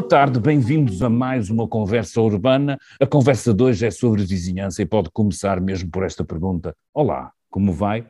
Boa tarde, bem-vindos a mais uma conversa urbana. A conversa de hoje é sobre vizinhança e pode começar mesmo por esta pergunta: Olá, como vai?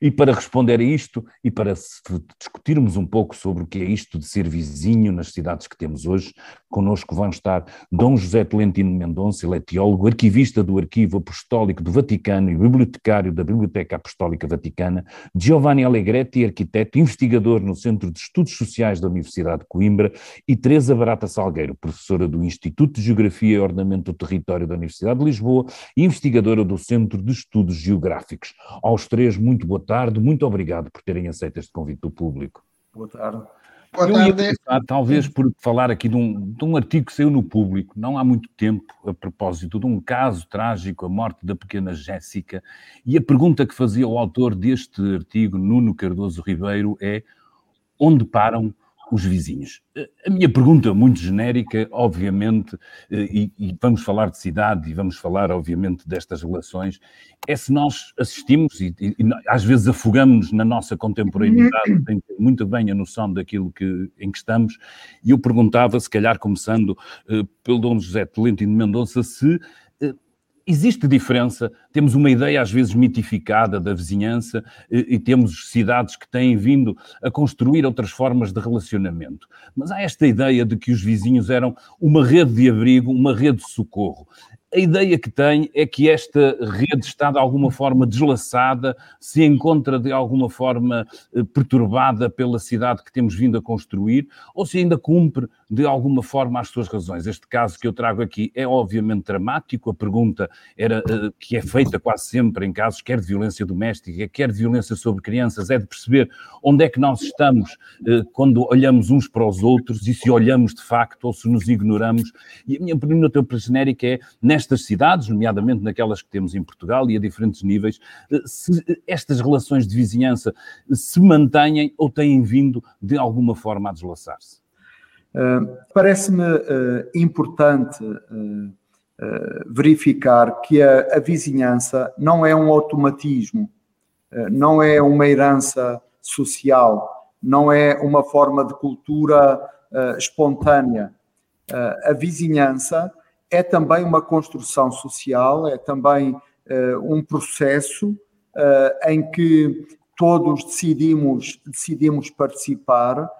E para responder a isto e para discutirmos um pouco sobre o que é isto de ser vizinho nas cidades que temos hoje, connosco vão estar Dom José Tolentino Mendonça, ele é teólogo, arquivista do Arquivo Apostólico do Vaticano e bibliotecário da Biblioteca Apostólica Vaticana, Giovanni Allegretti, arquiteto, investigador no Centro de Estudos Sociais da Universidade de Coimbra e Teresa Barata Salgueiro, professora do Instituto de Geografia e Ornamento do Território da Universidade de Lisboa e investigadora do Centro de Estudos Geográficos. Aos três, muito boa tarde tarde, muito obrigado por terem aceito este convite do público. Boa tarde. Boa Eu ia começar, talvez, por falar aqui de um, de um artigo que saiu no público, não há muito tempo, a propósito de um caso trágico, a morte da pequena Jéssica, e a pergunta que fazia o autor deste artigo, Nuno Cardoso Ribeiro, é onde param os vizinhos. A minha pergunta, muito genérica, obviamente, eh, e, e, vamos falar de cidade e vamos falar, obviamente, destas relações, é se nós assistimos e, e, e às vezes afogamos-nos na nossa contemporaneidade, sem ter muito bem a noção daquilo que, em que estamos, e eu perguntava, se calhar começando uh, pelo Dom José Tolentino Mendonça, se existe diferença. Temos uma ideia, às vezes, mitificada da vizinhança e, e, temos cidades que têm vindo a construir outras formas de relacionamento. Mas há esta ideia de que os vizinhos eram uma rede de abrigo, uma rede de socorro a ideia que tem é que esta rede está de alguma forma deslaçada, se encontra de alguma forma eh, perturbada pela cidade que temos vindo a construir, ou se ainda cumpre de alguma forma as suas razões. Este caso que eu trago aqui é obviamente dramático, a pergunta era eh, que é feita quase sempre em casos quer de violência doméstica, quer de violência sobre crianças, é de perceber onde é que nós estamos eh, quando olhamos uns para os outros e se olhamos de facto ou se nos ignoramos. E a minha pergunta genérica é, nesta nestas cidades, nomeadamente naquelas que temos em Portugal e a diferentes níveis, eh, se estas relações de vizinhança se mantêm ou têm vindo de alguma forma a deslaçar-se? Uh, Parece-me uh, importante uh, verificar que a, a, vizinhança não é um automatismo, não é uma herança social, não é uma forma de cultura espontânea. a vizinhança é também uma construção social, é também um processo em que todos decidimos, decidimos participar,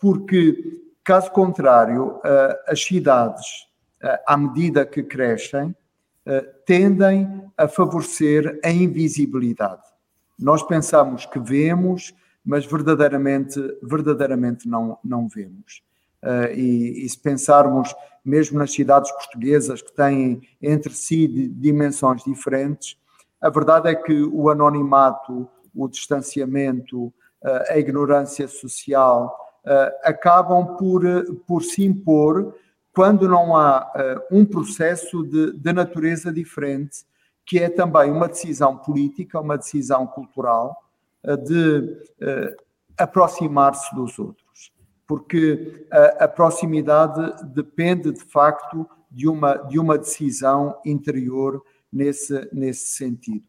porque, caso contrário, as cidades, à medida que crescem, tendem a favorecer a invisibilidade. Nós pensamos que vemos, mas verdadeiramente, verdadeiramente não, não vemos. Uh, e, e, se pensarmos mesmo nas cidades portuguesas que têm entre si dimensões diferentes, a verdade é que o anonimato, o distanciamento, a ignorância social uh, acabam por, por se impor quando não há um processo de, de natureza diferente, que é também uma decisão política, uma decisão cultural de aproximar-se dos outros porque a, a, proximidade depende de facto de uma, de uma decisão interior nesse, nesse sentido.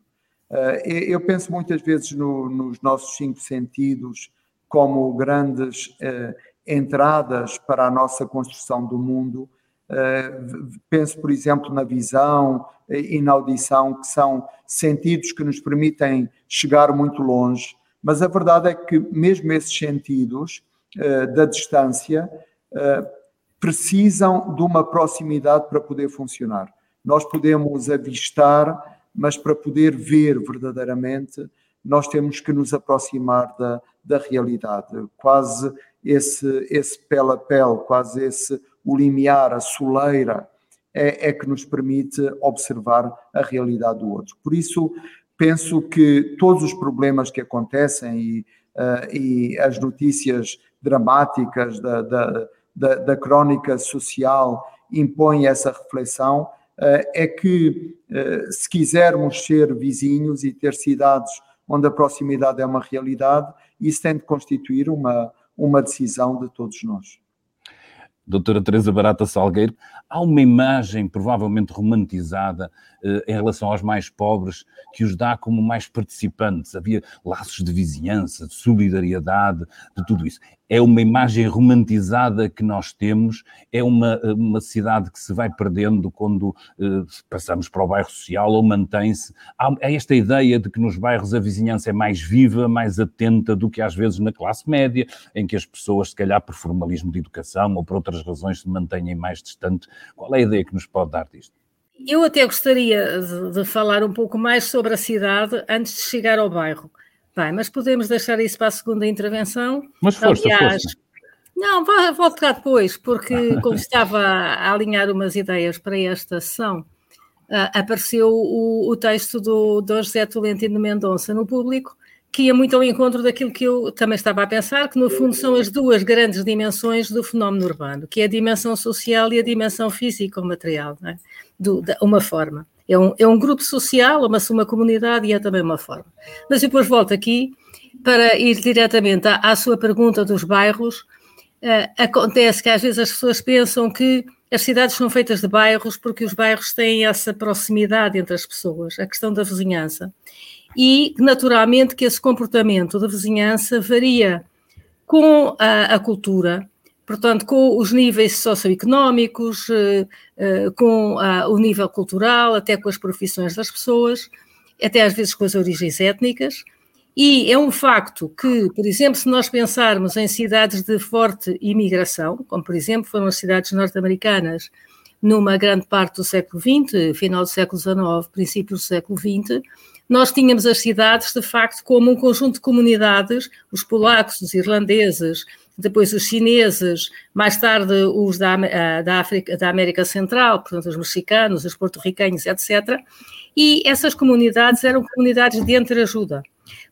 Uh, eu penso muitas vezes no, nos nossos cinco sentidos como grandes uh, entradas para a nossa construção do mundo. Uh, penso, por exemplo, na visão e na audição, que são sentidos que nos permitem chegar muito longe, mas a verdade é que, mesmo esses sentidos, eh, da distância eh, precisam de uma proximidade para poder funcionar. Nós podemos avistar, mas para poder ver verdadeiramente, nós temos que nos aproximar da, da realidade. Quase esse, esse pele a pele, quase esse o limiar, a soleira, é, é que nos permite observar a realidade do outro. Por isso, penso que todos os problemas que acontecem e, uh, e as notícias dramáticas da, da, da, da crónica social impõem essa reflexão, é que eh, se quisermos ser vizinhos e ter cidades onde a proximidade é uma realidade, isso tem de constituir uma, uma decisão de todos nós doutora Teresa Barata Salgueiro, há uma imagem provavelmente romantizada eh, em relação aos mais pobres que os dá como mais participantes. Havia laços de vizinhança, de solidariedade, de tudo isso. É uma imagem romantizada que nós temos, é uma, uma cidade que se vai perdendo quando uh, passamos para o bairro social ou mantém-se. Há, há, esta ideia de que nos bairros a vizinhança é mais viva, mais atenta do que às vezes na classe média, em que as pessoas, se calhar por formalismo de educação ou por outras razões, se mantêm mais distantes. Qual é a ideia que nos pode dar disto? Eu até gostaria de falar um pouco mais sobre a cidade antes de chegar ao bairro. Bem, mas podemos deixar isso para a segunda intervenção. Mas força, Aliás, força. Não, volto cá depois, porque como estava a alinhar umas ideias para esta sessão, uh, apareceu o, o, texto do, do José Tolentino Mendonça no público, que ia muito ao encontro daquilo que eu também estava a pensar, que no fundo são as duas grandes dimensões do fenómeno urbano, que é a dimensão social e a dimensão físico-material, é? uma forma. É um, é um grupo social, uma, uma comunidade e é também uma forma. Mas depois volto aqui para ir diretamente à, à sua pergunta dos bairros. Uh, acontece que às vezes as pessoas pensam que as cidades são feitas de bairros porque os bairros têm essa proximidade entre as pessoas, a questão da vizinhança. E, naturalmente, que esse comportamento da vizinhança varia com a, a cultura, portanto, com os níveis socioeconómicos, eh, eh, com o nível cultural, até com as profissões das pessoas, até às vezes com as origens étnicas. E é um facto que, por exemplo, se nós pensarmos em cidades de forte imigração, como por exemplo foram as cidades norte-americanas numa grande parte do século XX, final do século XIX, princípio do século XX, nós tínhamos as cidades, de facto, como um conjunto de comunidades, os polacos, os irlandeses, depois os chineses, mais tarde os da, ah, da, África, da América Central, portanto os mexicanos, os porto-riquenhos, etc. E essas comunidades eram comunidades de entreajuda,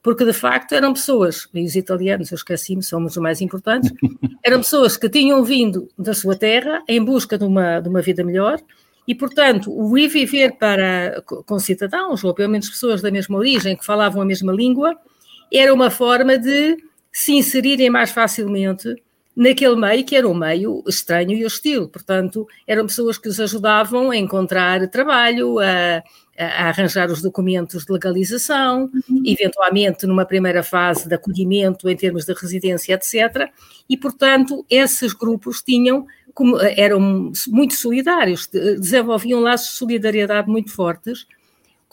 porque de facto eram pessoas, e os italianos, eu esqueci-me, são os mais importantes, eram pessoas que tinham vindo da sua terra em busca de uma, de uma vida melhor, e, portanto, o ir viver para, com cidadãos, ou pelo menos pessoas da mesma origem, que falavam a mesma língua, era uma forma de se inserirem mais facilmente naquele meio que era um meio estranho e hostil. Portanto, eram pessoas que os ajudavam a encontrar trabalho, a, a arranjar os documentos de legalização, uhum. eventualmente numa primeira fase de acolhimento em termos de residência, etc. E, portanto, esses grupos tinham, eram muito solidários, desenvolviam laços de solidariedade muito fortes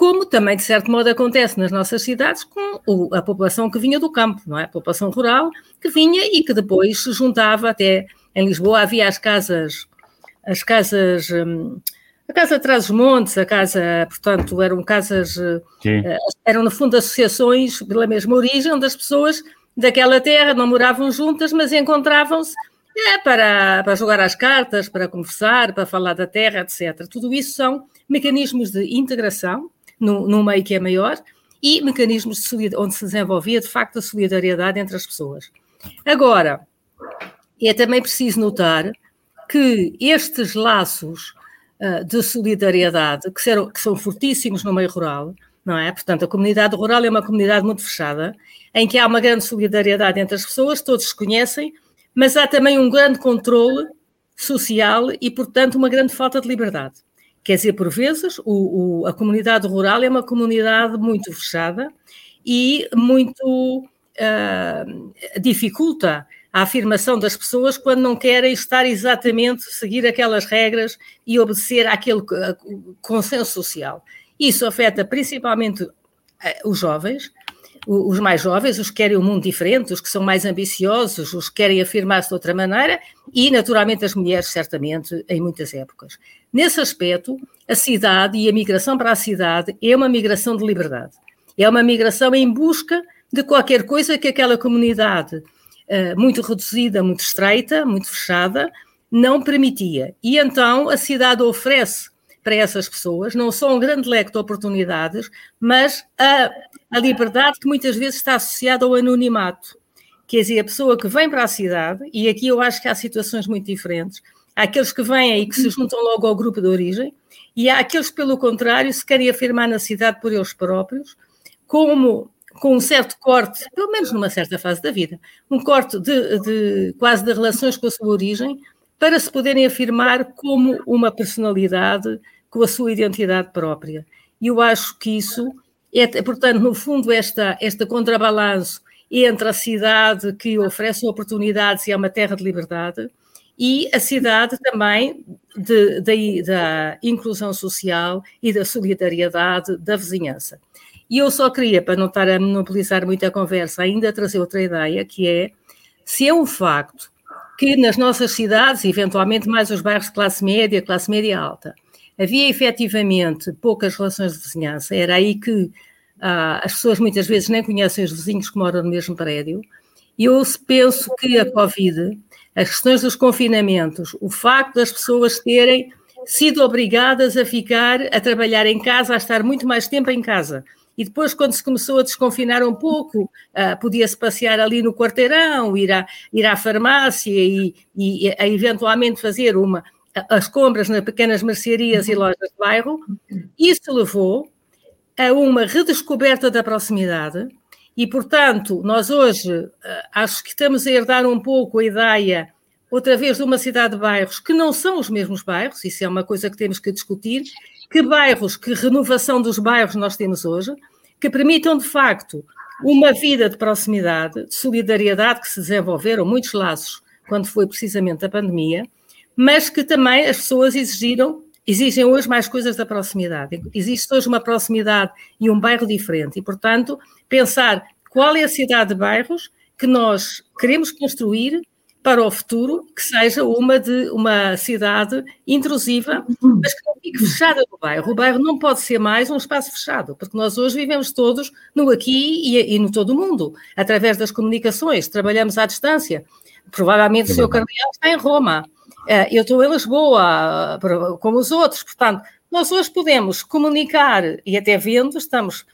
como também, de certo modo, acontece nas nossas cidades com a população que vinha do campo, não é? A população rural que vinha e que depois se juntava até em Lisboa havia as casas, as casas, hum, a casa de Trás-os-Montes, a casa, portanto, eram casas, Sim. Eh, eram no fundo associações pela mesma origem, onde as pessoas daquela terra não moravam juntas, mas encontravam-se é, para, para jogar as cartas, para conversar, para falar da terra, etc. Tudo isso são mecanismos de integração num, num meio que é maior, e mecanismos de onde se desenvolvia de facto a solidariedade entre as pessoas. Agora, é também preciso notar que estes laços uh, de solidariedade, que, que são fortíssimos no meio rural, não é? Portanto, a comunidade rural é uma comunidade muito fechada, em que há uma grande solidariedade entre as pessoas, todos se conhecem, mas há também um grande controle social e, portanto, uma grande falta de liberdade. Quer dizer, por vezes, o, o, a comunidade rural é uma comunidade muito fechada e muito uh, dificulta a afirmação das pessoas quando não querem estar exatamente, seguir aquelas regras e obedecer àquele uh, consenso social. Isso afeta principalmente uh, os jovens, os mais jovens, os que querem um mundo diferente, os que são mais ambiciosos, os que querem afirmar-se de outra maneira e, naturalmente, as mulheres, certamente, em muitas épocas. Nesse aspecto, a cidade e a migração para a cidade é uma migração de liberdade. É uma migração em busca de qualquer coisa que aquela comunidade uh, muito reduzida, muito estreita, muito fechada, não permitia. E então a cidade oferece para essas pessoas não só um grande leque de oportunidades, mas a, a liberdade que muitas vezes está associada ao anonimato. Quer dizer, a pessoa que vem para a cidade, e aqui eu acho que há situações muito diferentes, Há aqueles que vêm e que se juntam logo ao grupo de origem, e há aqueles que, pelo contrário, se querem afirmar na cidade por eles próprios, como com um certo corte, pelo menos numa certa fase da vida, um corte de, de, quase de relações com a sua origem, para se poderem afirmar como uma personalidade com a sua identidade própria. E eu acho que isso é, portanto, no fundo, esta, este contrabalanço entre a cidade que oferece oportunidades e é uma terra de liberdade e a cidade também de, de, da inclusão social e da solidariedade da vizinhança. E eu só queria, para não estar a monopolizar muito a conversa, ainda trazer outra ideia, que é, se é um facto que nas nossas cidades, eventualmente mais os bairros de classe média, classe média alta, havia efetivamente poucas relações de vizinhança, era aí que ah, as pessoas muitas vezes nem conhecem os vizinhos que moram no mesmo prédio, eu penso que a Covid, as questões dos confinamentos, o facto das pessoas terem sido obrigadas a ficar a trabalhar em casa, a estar muito mais tempo em casa, e depois, quando se começou a desconfinar um pouco, uh, podia-se passear ali no quarteirão, ir à, ir à farmácia e, e, e eventualmente fazer uma, as compras nas pequenas mercearias e lojas de bairro. Isso levou a uma redescoberta da proximidade e, portanto, nós hoje uh, acho que estamos a herdar um pouco a ideia outra vez de uma cidade de bairros que não são os mesmos bairros, isso é uma coisa que temos que discutir, que bairros, que renovação dos bairros nós temos hoje, que permitam, de facto, uma vida de proximidade, de solidariedade, que se desenvolveram muitos laços quando foi precisamente a pandemia, mas que também as pessoas exigiram, exigem hoje mais coisas da proximidade. Existe hoje uma proximidade e um bairro diferente, e, portanto, pensar qual é a cidade de bairros que nós queremos construir para o futuro que seja uma de uma cidade intrusiva, mas que não fique fechada no bairro. O bairro não pode ser mais um espaço fechado, porque nós hoje vivemos todos no aqui e, e no todo o mundo, através das comunicações, trabalhamos à distância. Provavelmente é o Sr. Cardeal está em Roma, eu estou em Lisboa, como os outros, portanto, nós hoje podemos comunicar e até vendo, estamos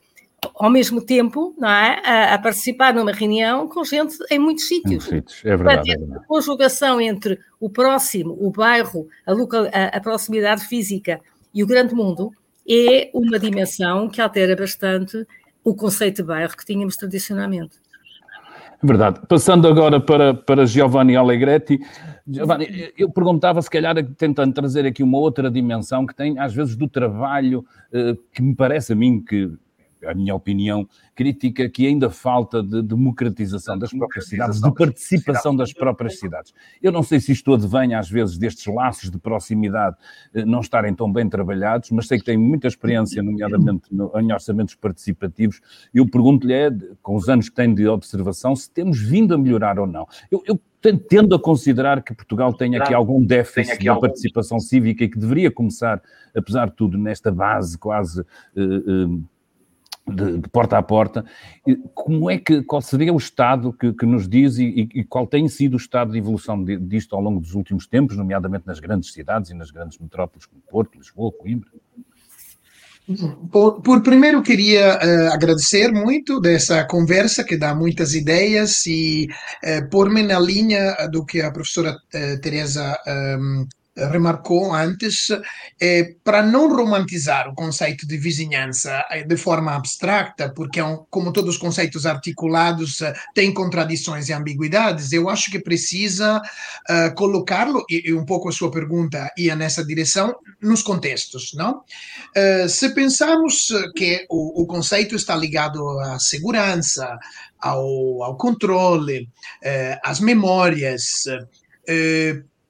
ao mesmo tempo não é, a, a, participar numa reunião com gente em muitos sítios. sítios. É verdade, é verdade. A conjugação entre o próximo, o bairro, a, local, a, a proximidade física e o grande mundo é uma dimensão que altera bastante o conceito de bairro que tínhamos tradicionalmente. É verdade. Passando agora para, para Giovanni Allegretti. Giovanni, eu perguntava, se calhar, tentando trazer aqui uma outra dimensão que tem, às vezes, do trabalho, eh, que me parece a mim que a minha opinião, crítica que ainda falta de democratização das próprias cidades, de participação das próprias cidades. Eu não sei se isto advém, às vezes, destes laços de proximidade eh, não estarem tão bem trabalhados, mas sei que tem muita experiência, nomeadamente em orçamentos participativos. Eu pergunto-lhe, é, com os anos que tem de observação, se temos vindo a melhorar ou não. Eu, eu tendo a considerar que Portugal tem aqui algum déficit aqui algum... participação cívica e que deveria começar, apesar de tudo, nesta base quase uh, uh, de, de, porta a porta. Como é que, qual seria o estado que, que nos diz e, e, qual tem sido o estado de evolução disto ao longo dos últimos tempos, nomeadamente nas grandes cidades e nas grandes metrópoles como Porto, Lisboa, Coimbra? Por, por primeiro, queria uh, agradecer muito dessa conversa que dá muitas ideias e uh, pôr-me na linha do que a professora uh, Teresa um, remarcou antes, é, para não romantizar o conceito de vizinhança eh, de forma abstracta, porque, é um, como todos os conceitos articulados, eh, tem contradições e ambiguidades, eu acho que precisa uh, colocá-lo, e, e, um pouco a sua pergunta ia nessa direção, nos contextos. Não? Uh, se pensarmos que o, o, conceito está ligado à segurança, ao, ao controle, às memórias,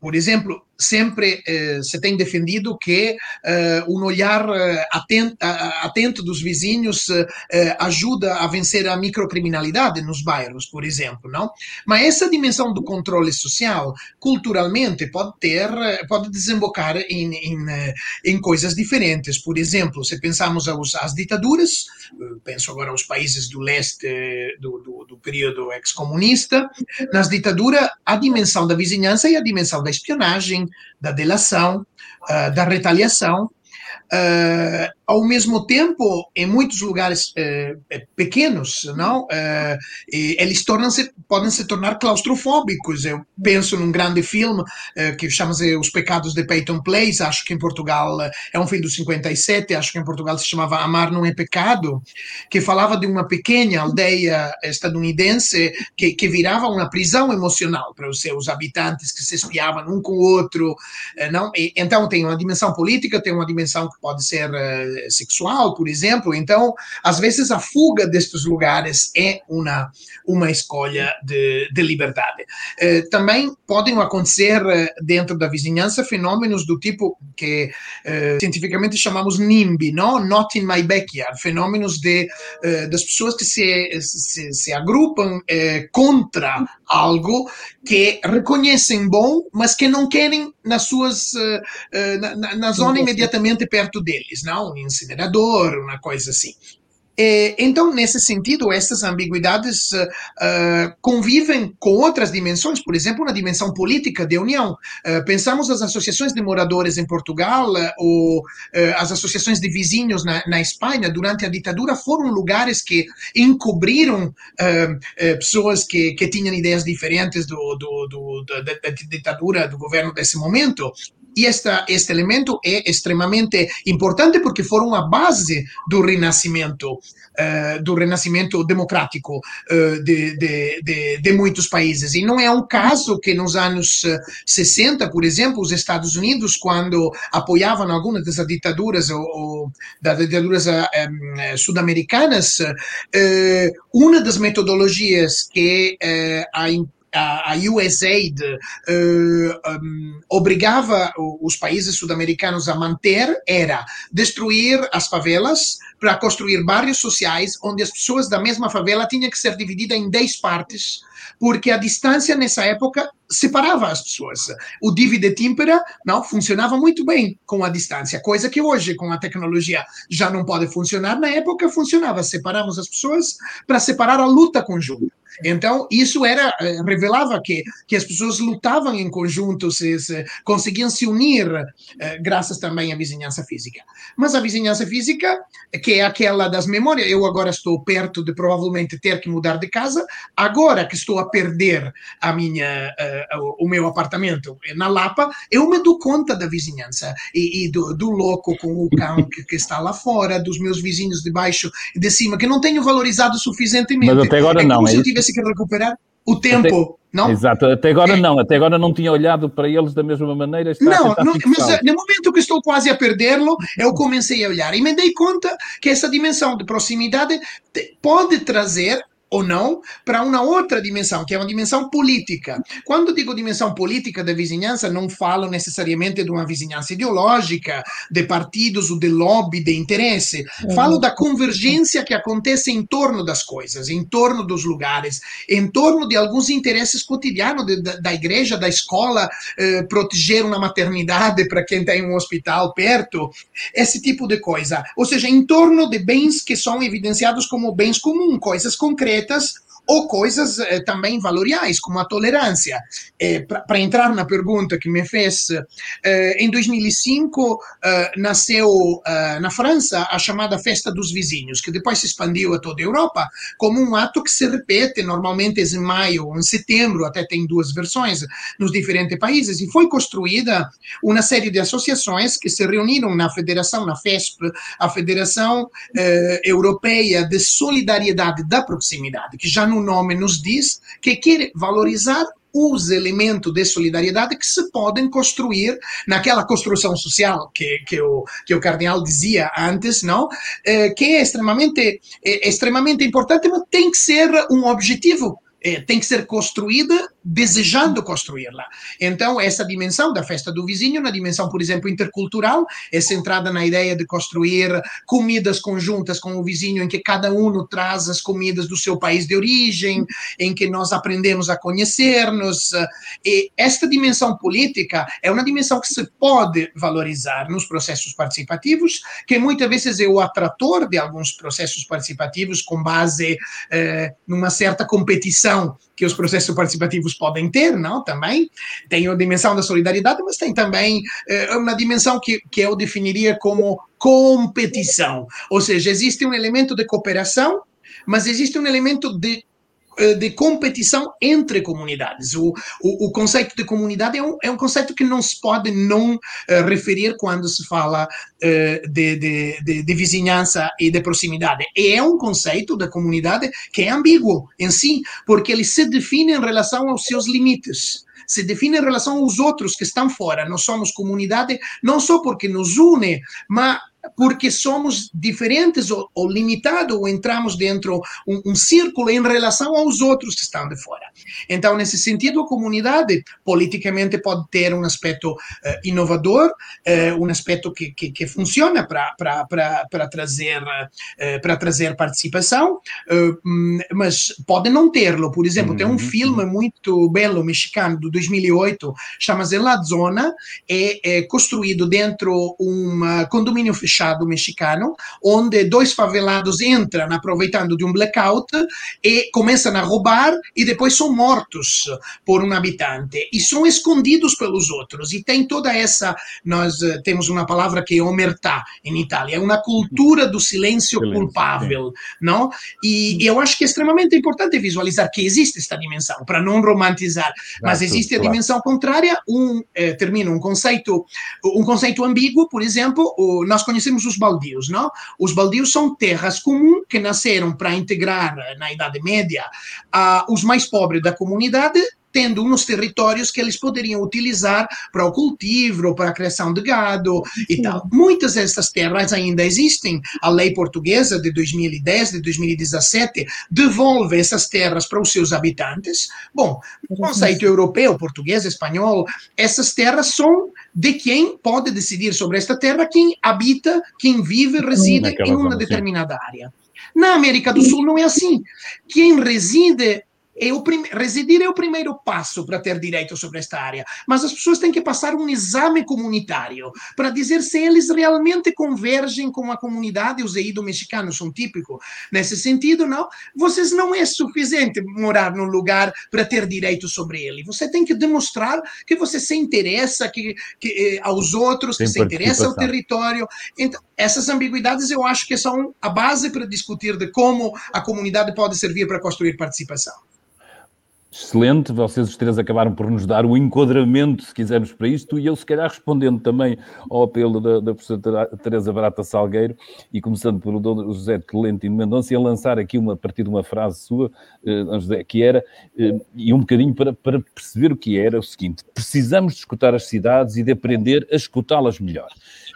por exemplo, sempre eh, se tem defendido que eh, um olhar eh, atento, atento dos vizinhos eh, ajuda a vencer a microcriminalidade nos bairros, por exemplo, não? Mas essa dimensão do controle social, culturalmente, pode ter, pode desembocar em, em, eh, em coisas diferentes. Por exemplo, se pensamos aos, às ditaduras, eh, penso agora aos países do leste do, do, do período ex-comunista, nas ditaduras, a dimensão da vizinhança e a dimensão da espionagem, da delação, uh, da retaliação, Uh, ao mesmo tempo, em muitos lugares uh, pequenos, não, uh, eles tornam-se, podem se tornar claustrofóbicos. Eu penso num grande filme que chama-se Os Pecados de Peyton Place, acho que em Portugal é um filme do 57, acho que em Portugal se chamava Amar Não é Pecado, que falava de uma pequena aldeia estadunidense que, que virava uma prisão emocional para os seus habitantes que se espiavam um com o outro, não? E, então tem uma dimensão política, tem uma dimensão que pode ser sexual, por exemplo. Então, às vezes, a fuga destes lugares é uma, uma escolha de, de liberdade. Eh, também podem acontecer dentro da vizinhança fenômenos do tipo que eh, cientificamente chamamos NIMBY, não? Not in my backyard, fenômenos de, eh, das pessoas que se, se, se agrupam eh, contra algo que reconhecem bom, mas que não querem nas suas uh, uh, na, na, zona imediatamente perto deles, não? Um incinerador, uma coisa assim. É, então, nesse sentido, essas ambiguidades uh, convivem com outras dimensões, por exemplo, na dimensão política de união. Pensamos as associações de moradores em Portugal ou as associações de vizinhos na, na, Espanha, durante a ditadura, foram lugares que encobriram pessoas que, que tinham ideias diferentes do, do, do da, da ditadura, do governo desse momento, e esta, este elemento é extremamente importante porque foram a base do renascimento, uh, do renascimento democrático uh, de, de, de, de, muitos países. E não é um caso que nos anos 60, por exemplo, os Estados Unidos, quando apoiavam algumas das ditaduras ou, ou das ditaduras um, sul-americanas, uh, uma das metodologias que a a, USAID uh, um, obrigava os países sul-americanos a manter era destruir as favelas para construir bairros sociais onde as pessoas da mesma favela tinham que ser divididas em 10 partes porque a distância nessa época separava as pessoas. O divide timpera não funcionava muito bem com a distância, coisa que hoje com a tecnologia já não pode funcionar. Na época funcionava, separamos as pessoas para separar a luta conjunta. Então, isso era eh, revelava que, que as pessoas lutavam em conjunto, se, se conseguiam se unir, eh, graças também à vizinhança física. Mas a vizinhança física, que é aquela das memórias, eu agora estou perto de provavelmente ter que mudar de casa, agora que estou a perder a minha, uh, o meu apartamento na Lapa, eu me dou conta da vizinhança e, e do, do, louco com o cão que, que, está lá fora, dos meus vizinhos de baixo e de cima, que não tenho valorizado suficientemente. Mas até agora é não, é isso? tivesse que recuperar o tempo, até, não? Exato, até agora é. não, até agora não tinha olhado para eles da mesma maneira. não, não mas eh, no momento que estou quase a perdê-lo, eu comecei a olhar e me dei conta que essa dimensão de proximidade pode trazer ou não para uma outra dimensão, que é uma dimensão política. Quando digo dimensão política da vizinhança, não falo necessariamente de uma vizinhança ideológica, de partidos ou de lobby, de interesse. Falo da convergência que acontece em torno das coisas, em torno dos lugares, em torno de alguns interesses cotidianos de, da, da, igreja, da escola, eh, proteger uma maternidade para quem tem um hospital perto, esse tipo de coisa. Ou seja, em torno de bens que são evidenciados como bens comuns, coisas concretas concretas ou coisas eh, também valoriais, como a tolerância. Eh, Para entrar na pergunta que me fez, eh, em 2005 eh, nasceu eh, na França a chamada Festa dos Vizinhos, que depois se expandiu a toda a Europa, como um ato que se repete normalmente em maio ou em setembro, até tem duas versões nos diferentes países, e foi construída uma série de associações que se reuniram na federação, na FESP, a Federação eh, Europeia de Solidariedade da Proximidade, que já não no nome nos diz que quer valorizar os elementos de solidariedade que se podem construir naquela construção social que, que, o, que o cardeal dizia antes, não? É, que é extremamente, é extremamente importante, mas tem que ser um objetivo é, tem que ser construída desejando construí-la. Então, essa dimensão da festa do vizinho, na dimensão, por exemplo, intercultural, é centrada na ideia de construir comidas conjuntas com o vizinho, em que cada um traz as comidas do seu país de origem, em que nós aprendemos a conhecer-nos. E esta dimensão política é uma dimensão que se pode valorizar nos processos participativos, que muitas vezes é o atrator de alguns processos participativos com base eh, numa certa competição que os processos participativos podem ter, não? Também tem a dimensão da solidariedade, mas tem também eh, uma dimensão que, que eu definiria como competição. Ou seja, existe um elemento de cooperação, mas existe um elemento de de competição entre comunidades. O, o, o, conceito de comunidade é um, é um conceito que não se pode não uh, referir quando se fala uh, de, de, de, de, vizinhança e de proximidade. E é um conceito da comunidade que é ambíguo em si, porque ele se define em relação aos seus limites se define em relação aos outros que estão fora. Nós somos comunidade não só porque nos une, mas porque somos diferentes ou, ou limitados ou entramos dentro um, um círculo em relação aos outros que estão de fora. Então, nesse sentido, a comunidade politicamente pode ter um aspecto uh, inovador, uh, um aspecto que, que, que funciona para trazer, uh, para trazer participação, mas pode não terlo. Por exemplo, uhum. tem um uhum, filme uhum. muito belo mexicano de 2008, chama-se La Zona, é, é construído dentro um condomínio fechado mexicano, onde dois favelados entram aproveitando de um blackout e começam a roubar e depois são mortos por um habitante. E são escondidos pelos outros. E tem toda essa, nós eh, temos uma palavra que é omertà em Itália, é uma cultura do silêncio, silêncio culpável, não? E, eu acho que é extremamente importante visualizar que existe esta dimensão, para não romantizar, mas existe a dimensão contrária, um, eh, termino, um conceito, um conceito ambíguo, por exemplo, o, nós conhecemos os baldios, não? Os baldios são terras comuns que nasceram para integrar, na Idade Média, uh, os mais pobres da comunidade tendo uns territórios que eles poderiam utilizar para o cultivo, para a criação de gado Sim. e tal. Muitas dessas terras ainda existem. A lei portuguesa de 2010, de 2017, devolve essas terras para os seus habitantes. Bom, no conceito europeu, português, espanhol, essas terras são de quem pode decidir sobre esta terra, quem habita, quem vive, reside em uma determinada área. Na América do Sul não é assim. Quem reside é o prim... residir é o primeiro passo para ter direito sobre esta área, mas as pessoas têm que passar um exame comunitário para dizer se eles realmente convergem com a comunidade. Os do mexicanos são típicos nesse sentido, não? Vocês não é suficiente morar num lugar para ter direito sobre ele. Você tem que demonstrar que você se interessa que, que eh, aos outros, que se interessa ao território. Então, essas ambiguidades eu acho que são a base para discutir de como a comunidade pode servir para construir participação excelente. Vocês os três acabaram por nos dar o enquadramento, se quisermos, para isto, e eu, se calhar, respondendo também ao apelo da, da professora Teresa Barata Salgueiro, e começando pelo Dr. José Tolentino Mendonça, e a lançar aqui uma, a partir de uma frase sua, eh, José, que era, eh, e um bocadinho para, para perceber o que era, o seguinte: precisamos de escutar as cidades e de aprender a escutá-las melhor.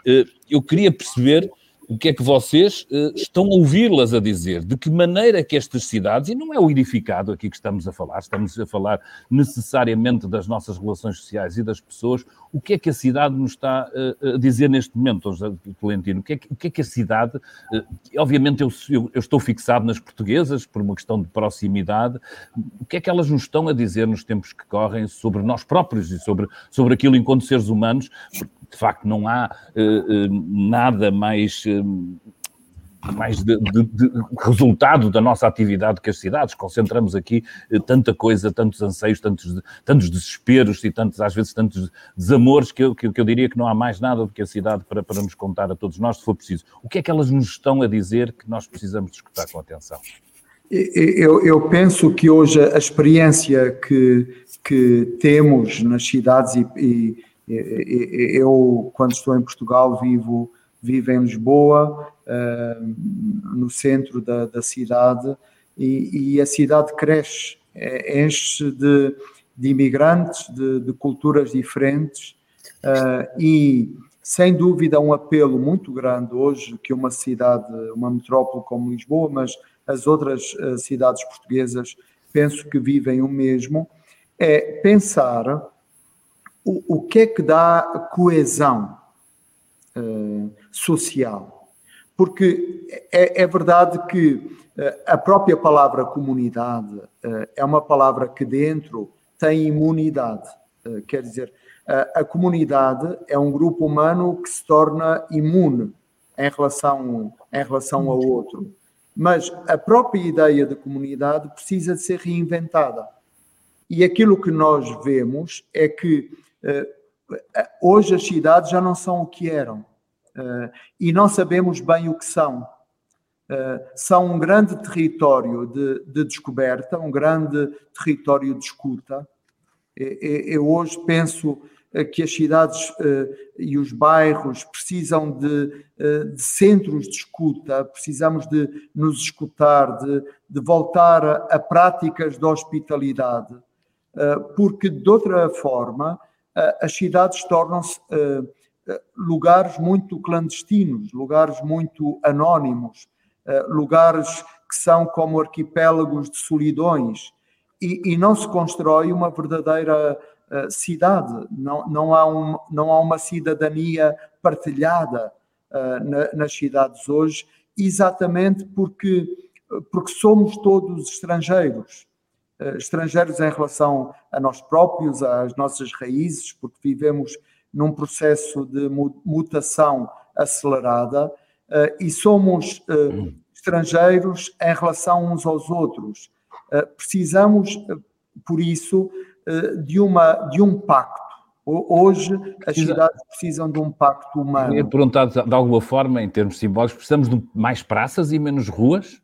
Eh, eu queria perceber o que é que vocês uh, estão a ouvi-las a dizer, de que maneira que estas cidades, e não é o edificado aqui que estamos a falar, estamos a falar necessariamente das nossas relações sociais e das pessoas, o que é que a cidade nos está uh, a dizer neste momento, José Tolentino? O que, é que, que é que a cidade, uh, obviamente eu, eu, eu, estou fixado nas portuguesas por uma questão de proximidade, o que é que elas nos estão a dizer nos tempos que correm sobre nós próprios e sobre, sobre aquilo enquanto seres humanos, de facto não há nada mais mais de, de, de, resultado da nossa atividade que as cidades. Concentramos aqui eh, tanta coisa, tantos anseios, tantos, tantos desesperos e tantos, às vezes, tantos desamores que eu, que, que eu diria que não há mais nada do que a cidade para, para nos contar a todos nós, se for preciso. O que é que elas nos estão a dizer que nós precisamos escutar com atenção? Eu, eu penso que hoje a experiência que, que temos nas cidades e, e eu, quando estou em Portugal, vivo vive em Lisboa, uh, no centro da, da cidade, e, e, a cidade cresce, é, enche de, de imigrantes, de, de, culturas diferentes, uh, e sem dúvida um apelo muito grande hoje que uma cidade, uma metrópole como Lisboa, mas as outras uh, cidades portuguesas penso que vivem o mesmo, é pensar o, o que é que dá coesão uh, social. Porque é, é, verdade que uh, a própria palavra comunidade uh, é uma palavra que dentro tem imunidade. quer dizer, a comunidade é um grupo humano que se torna imune em relação, em relação ao outro. Mas a própria ideia de comunidade precisa de ser reinventada. E aquilo que nós vemos é que hoje as cidades já não são o que eram. Uh, e não sabemos bem o que são. São um grande território de, de, descoberta, um grande território de escuta. Eu hoje penso eh, que as cidades e os bairros precisam de, de, centros de escuta, precisamos de nos escutar, de, de voltar a, a, práticas de hospitalidade, porque de outra forma as cidades tornam-se lugares muito clandestinos, lugares muito anónimos, lugares que são como arquipélagos de solidões, e, e não se constrói uma verdadeira cidade, não, não, há um, não há uma cidadania partilhada uh, na, nas cidades hoje, exatamente porque, porque somos todos estrangeiros. Uh, estrangeiros em relação a nós próprios, às nossas raízes, porque vivemos num processo de mutação acelerada e somos estrangeiros em relação uns aos outros. Eh, precisamos, eh, por isso, eh, de, uma, de um pacto. Hoje, as cidades precisam de um pacto humano. Eu perguntar de alguma forma, em termos simbólicos, precisamos de mais praças e menos ruas?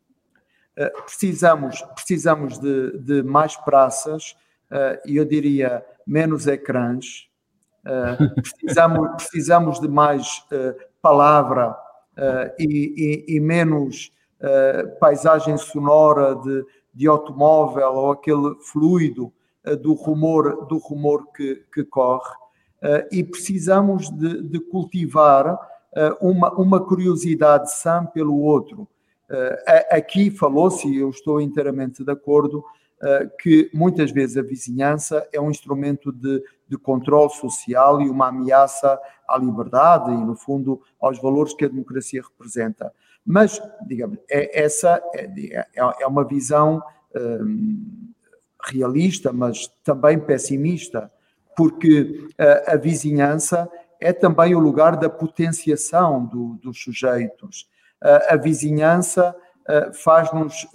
Precisamos, precisamos de, de mais praças e eu diria menos ecrãs. Precisamos, precisamos de mais palavra e, e, e menos paisagem sonora de, de automóvel ou aquele fluido do rumor, do rumor que, que corre. E precisamos de, de cultivar uma, uma curiosidade sã pelo outro. Aqui falou-se, e eu estou inteiramente de acordo, que muitas vezes a vizinhança é um instrumento de, de controle social e uma ameaça à liberdade e, no fundo, aos valores que a democracia representa. Mas, digamos, é, essa é, é, é uma visão hum, realista, mas também pessimista, porque a, a, vizinhança é também o lugar da potenciação do, dos sujeitos. A, vizinhança faz-nos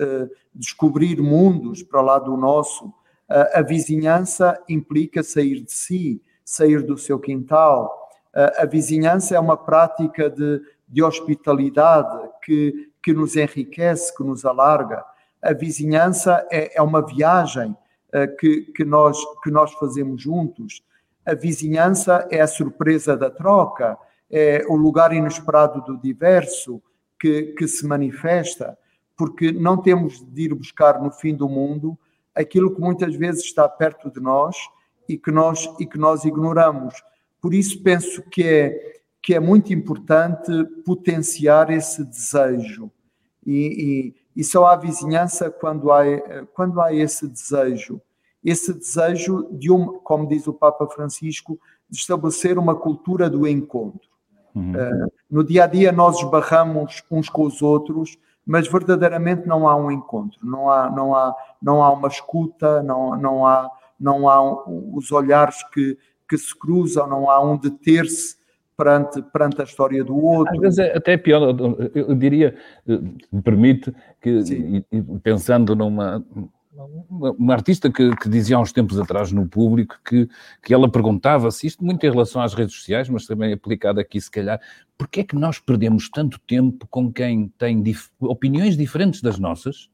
descobrir mundos para lá do nosso. A, vizinhança implica sair de si, sair do seu quintal. A, vizinhança é uma prática de, de hospitalidade que, que nos enriquece, que nos alarga. A vizinhança é, é uma viagem uh, que, que, nós, que nós fazemos juntos. A vizinhança é a surpresa da troca, é o lugar inesperado do diverso que, que se manifesta, porque não temos de ir buscar no fim do mundo aquilo que muitas vezes está perto de nós e que nós, e que nós ignoramos. Por isso penso que é que é muito importante potenciar esse desejo. E, e, e, só há vizinhança quando há, quando há esse desejo. Esse desejo de, um, como diz o Papa Francisco, de estabelecer uma cultura do encontro. Uhum. Uh, no dia a dia nós esbarramos uns com os outros, mas verdadeiramente não há um encontro, não há, não há, não há uma escuta, não, não há, não há os olhares que, que se cruzam, não há um deter-se perante, perante a história do outro. Às vezes é até pior, eu diria, me permite, que pensando numa, uma artista que, que, dizia há uns tempos atrás no público que, que ela perguntava-se, isto muito em relação às redes sociais, mas também aplicado aqui se calhar, porquê é que nós perdemos tanto tempo com quem tem dif opiniões diferentes das nossas?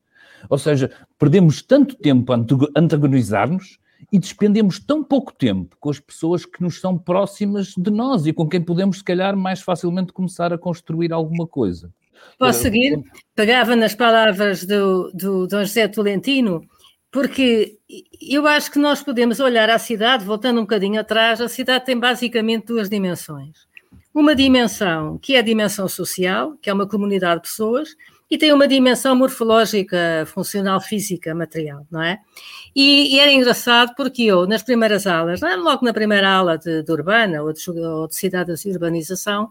Ou seja, perdemos tanto tempo a antagonizar-nos e despendemos tão pouco tempo com as pessoas que nos são próximas de nós e com quem podemos, se calhar, mais facilmente começar a construir alguma coisa. Posso seguir? Pegava nas palavras do, do Dom José Tolentino, porque eu acho que nós podemos olhar a cidade, voltando um bocadinho atrás, a cidade tem basicamente duas dimensões. Uma dimensão que é a dimensão social, que é uma comunidade de pessoas, e tem uma dimensão morfológica, funcional, física, material, não é? E, e era engraçado porque eu, nas primeiras aulas, é? logo na primeira aula de, de urbana ou de, ou de cidades e urbanização,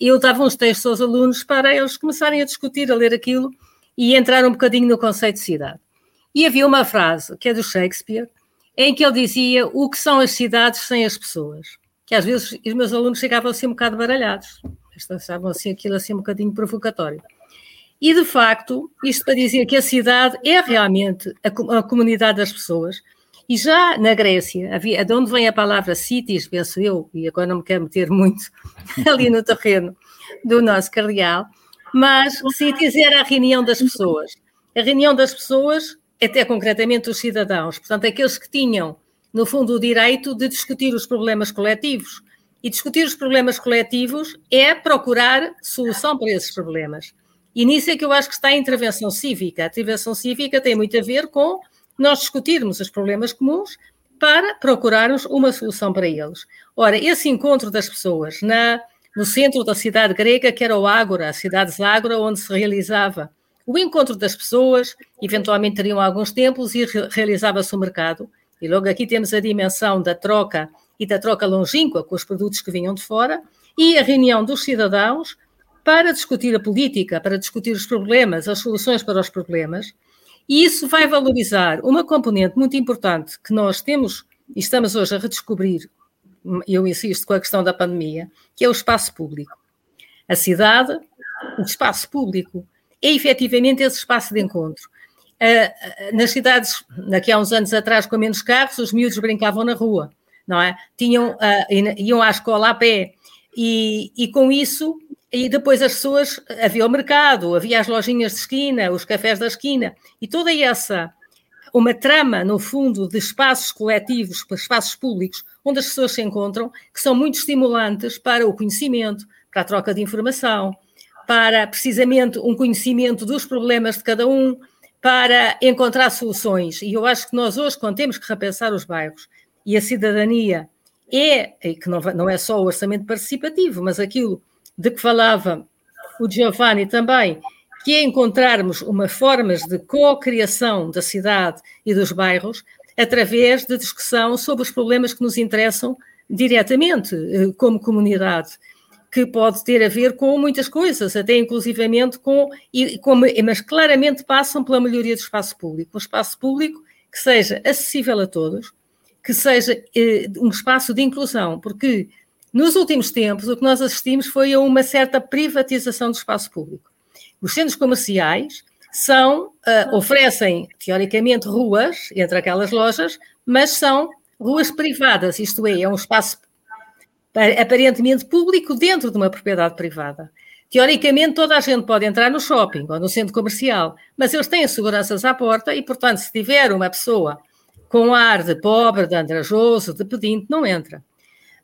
eu dava uns textos aos alunos para eles começarem a discutir, a ler aquilo e entrar um bocadinho no conceito de cidade. E havia uma frase, que é do Shakespeare, em que ele dizia o que são as cidades sem as pessoas. Que às vezes os meus alunos chegavam assim um bocado baralhados, estavam assim aquilo assim um bocadinho provocatório. E, de facto, isto para dizer que a cidade é realmente a, a comunidade das pessoas. E já na Grécia, havia, de onde vem a palavra cities, penso eu, e agora não me quero meter muito ali no terreno do nosso cardeal, mas cities era a reunião das pessoas. A reunião das pessoas, até concretamente os cidadãos, portanto, aqueles que tinham, no fundo, o direito de discutir os problemas coletivos. E discutir os problemas coletivos é procurar solução para esses problemas. E nisso é que eu acho que está a intervenção cívica. A intervenção cívica tem muito a ver com nós discutirmos os problemas comuns para procurarmos uma solução para eles. Ora, esse encontro das pessoas na, no centro da cidade grega, que era o Ágora, a cidade de Ágora, onde se realizava o encontro das pessoas, eventualmente teriam alguns templos e realizava-se o mercado. E logo aqui temos a dimensão da troca e da troca longínqua com os produtos que vinham de fora e a reunião dos cidadãos para discutir a política, para discutir os problemas, as soluções para os problemas. E isso vai valorizar uma componente muito importante que nós temos e estamos hoje a redescobrir, eu insisto com a questão da pandemia, que é o espaço público. A cidade, o espaço público, é efetivamente esse espaço de encontro. Nas cidades, daqui a uns anos atrás, com menos carros, os miúdos brincavam na rua, não é? Tinham, uh, iam à escola a pé, e, e com isso e depois as pessoas, havia o mercado, havia as lojinhas de esquina, os cafés da esquina, e toda essa, uma trama, no fundo, de espaços coletivos, espaços públicos, onde as pessoas se encontram, que são muito estimulantes para o conhecimento, para a troca de informação, para precisamente um conhecimento dos problemas de cada um, para encontrar soluções. E eu acho que nós hoje, quando temos que repensar os bairros e a cidadania, é, que não, não é só o orçamento participativo, mas aquilo de que falava o Giovanni também, que é encontrarmos uma formas de co-criação da cidade e dos bairros através de discussão sobre os problemas que nos interessam diretamente eh, como comunidade, que pode ter a ver com muitas coisas, até inclusivamente com, e, com mas claramente passam pela melhoria do espaço público, um espaço público que seja acessível a todos, que seja eh, um espaço de inclusão, porque nos últimos tempos, o que nós assistimos foi a uma certa privatização do espaço público. Os centros comerciais são, uh, oferecem, teoricamente, ruas entre aquelas lojas, mas são ruas privadas, isto é, é um espaço aparentemente público dentro de uma propriedade privada. Teoricamente, toda a gente pode entrar no shopping ou no centro comercial, mas eles têm seguranças à porta e, portanto, se tiver uma pessoa com ar de pobre, de andrajoso, de pedinte, não entra.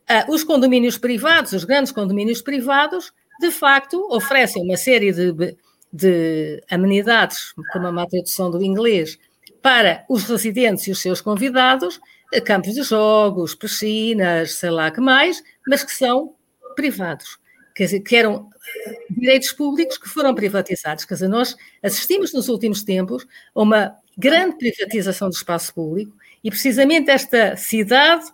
Uh, os condomínios privados, os grandes condomínios privados, de facto, oferecem uma série de, de amenidades, como a má tradução do inglês, para os residentes e os seus convidados, campos de jogos, piscinas, sei lá que mais, mas que são privados. Quer dizer, que eram direitos públicos que foram privatizados. Quer dizer, nós assistimos nos últimos tempos a uma grande privatização do espaço público e precisamente esta cidade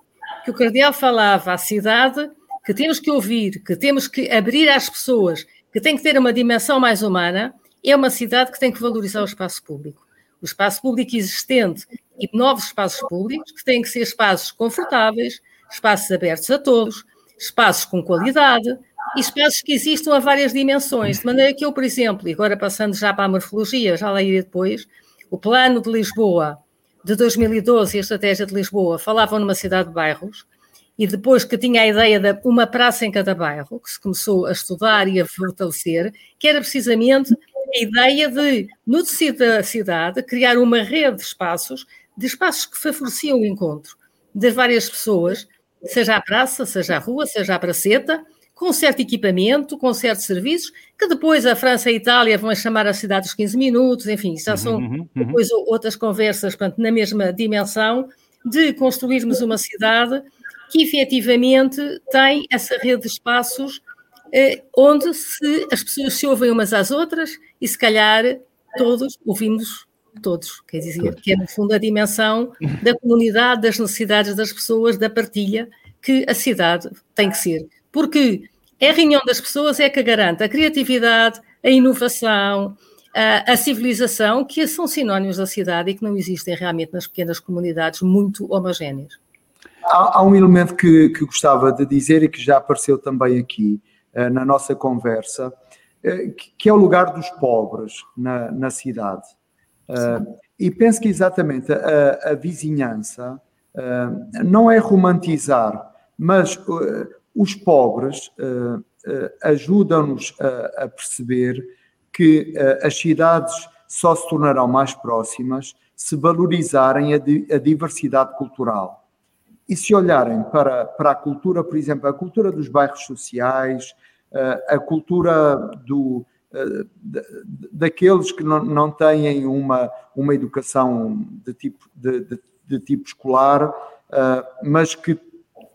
que o Cardeal falava, a cidade que temos que ouvir, que temos que abrir às pessoas, que tem que ter uma dimensão mais humana, é uma cidade que tem que valorizar o espaço público. O espaço público existente e novos espaços públicos que têm que ser espaços confortáveis, espaços abertos a todos, espaços com qualidade e espaços que existam a várias dimensões. De maneira que eu, por exemplo, e agora passando já para a morfologia, já lá irei depois, o plano de Lisboa de 2012 e a estratégia de Lisboa falavam numa cidade de bairros, e depois que tinha a ideia de uma praça em cada bairro, que se começou a estudar e a fortalecer, que era precisamente a ideia de, no tecido da cidade, criar uma rede de espaços, de espaços que favoreciam o encontro de várias pessoas, seja a praça, seja a rua, seja a praceta, com certo equipamento, com certos serviços, que depois a França e a Itália vão chamar a cidade dos 15 minutos, enfim, já são uhum, uhum, uhum. depois outras conversas, portanto, na mesma dimensão, de construirmos uma cidade que efetivamente tem essa rede de espaços eh, onde se, as pessoas se ouvem umas às outras e se calhar todos ouvimos todos, quer dizer, que é no fundo a dimensão da comunidade, das necessidades das pessoas, da partilha que a cidade tem que ser. Porque é a reunião das pessoas é que garante a criatividade, a inovação, a, a, civilização, que são sinónimos da cidade e que não existem realmente nas pequenas comunidades muito homogéneas. Há, há um elemento que, que, gostava de dizer e que já apareceu também aqui uh, na nossa conversa, uh, que, é o lugar dos pobres na, na cidade. Uh, e penso que exatamente a, a vizinhança não é romantizar, mas os pobres uh, uh, ajudam-nos a, a, perceber que uh, as cidades só se tornarão mais próximas se valorizarem a, di a, diversidade cultural. E se olharem para, para a cultura, por exemplo, a cultura dos bairros sociais, a cultura do, daqueles que não, têm uma, uma educação de tipo, de, de, de tipo escolar, mas que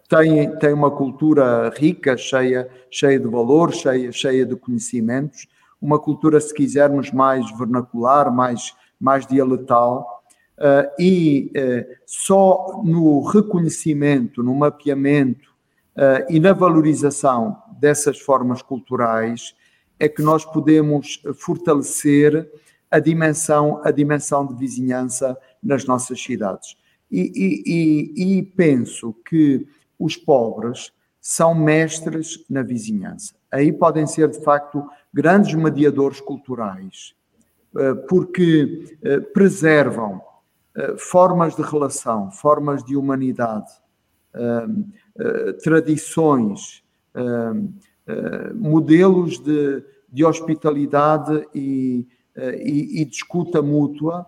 tem, tem uma cultura rica, cheia, cheia de valor, cheia, cheia de conhecimentos, uma cultura, se quisermos, mais vernacular, mais, mais dialetal, uh, e uh, só no reconhecimento, no mapeamento uh, e na valorização dessas formas culturais é que nós podemos fortalecer a dimensão, a dimensão de vizinhança nas nossas cidades. E, e, e, e penso que os pobres são mestres na vizinhança. Aí podem ser, de facto, grandes mediadores culturais, eh, porque eh, preservam eh, formas de relação, formas de humanidade, tradições, modelos de, de hospitalidade e, e, e de escuta mútua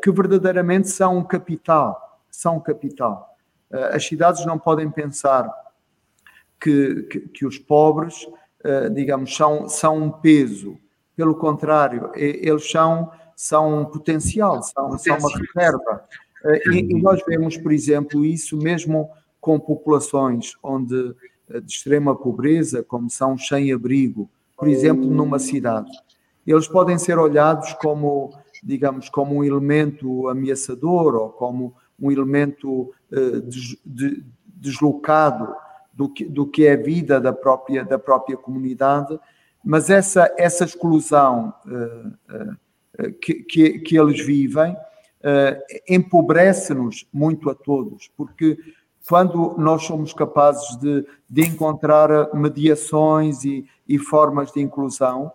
que verdadeiramente são um capital, são um capital. Eh, as cidades não podem pensar que, que, que os pobres, eh, digamos, são, são um peso. Pelo contrário, eles são, são um potencial, são, são uma reserva. Eh, e, e, nós vemos, por exemplo, isso mesmo com populações onde de extrema pobreza, como são sem abrigo, por exemplo, numa cidade. Eles podem ser olhados como, digamos, como um elemento ameaçador ou como um elemento deslocado do que, do que é a vida da própria, da própria comunidade, mas essa, essa exclusão uh, uh, que, que, que, eles vivem empobrece-nos muito a todos, porque quando nós somos capazes de, de encontrar mediações e, e formas de inclusão,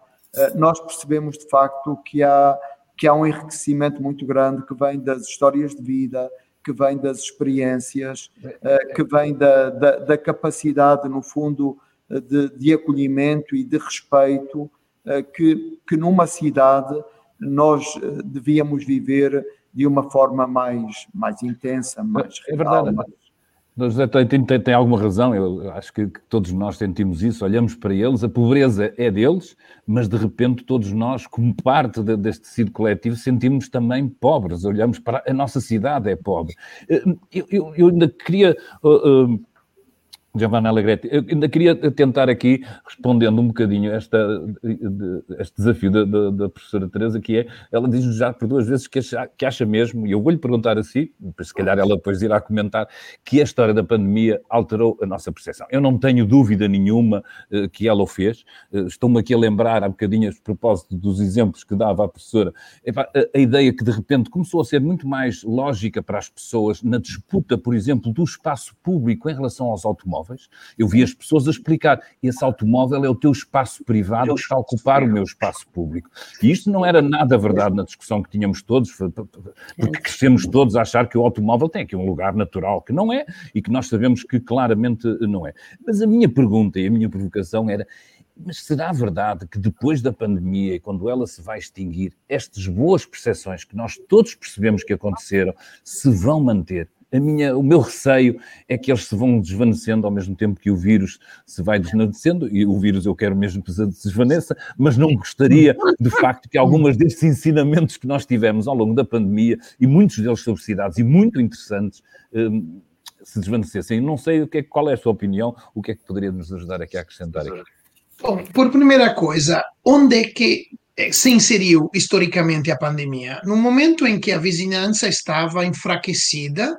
nós percebemos de facto que há, que há um enriquecimento muito grande que vem das histórias de vida, que vem das experiências, eh, que vem da, da, da capacidade, no fundo, eh, de, de, acolhimento e de respeito eh, que, que numa cidade nós devíamos viver de uma forma mais, mais intensa, mais é verdade. mais José tem, tem, alguma razão, eu acho que, que, todos nós sentimos isso, olhamos para eles, a pobreza é deles, mas de repente todos nós, como parte de, deste tecido coletivo, sentimos também pobres, olhamos para a nossa cidade é pobre. Eu, eu, eu ainda queria uh, uh, Giovanna Alegretti, eu ainda queria tentar aqui, respondendo um bocadinho esta, este desafio da, da, da professora Teresa, que é, ela diz-nos já por duas vezes que acha, que acha mesmo, e eu vou-lhe perguntar assim, se calhar ela depois irá comentar, que a história da pandemia alterou a nossa percepção. Eu não tenho dúvida nenhuma uh, que ela o fez, uh, estou-me aqui a lembrar há bocadinho a propósito dos exemplos que dava a professora, a, a ideia que de repente começou a ser muito mais lógica para as pessoas na disputa, por exemplo, do espaço público em relação aos automóveis, automóveis, eu vi as pessoas a explicar: esse automóvel é o teu espaço privado que está a ocupar o meu espaço público. E isto não era nada verdade na discussão que tínhamos todos, porque crescemos todos a achar que o automóvel tem aqui um lugar natural, que não é, e que nós sabemos que claramente não é. Mas a minha pergunta e a minha provocação era. Mas será verdade que depois da pandemia, quando ela se vai extinguir, estas boas percepções que nós todos percebemos que aconteceram se vão manter? A minha, o meu receio é que eles se vão desvanecendo ao mesmo tempo que o vírus se vai desvanecendo, e o vírus eu quero mesmo que se desvaneça, mas não gostaria, de facto, que algumas destes ensinamentos que nós tivemos ao longo da pandemia, e muitos deles sobre cidades, e muito interessantes, um, se desvanecessem. Não sei o que é, qual é a sua opinião, o que é que poderia nos ajudar aqui a acrescentar aqui. Bom, por primeira coisa, onde é que se inseriu historicamente a pandemia? No momento em que a vizinhança estava enfraquecida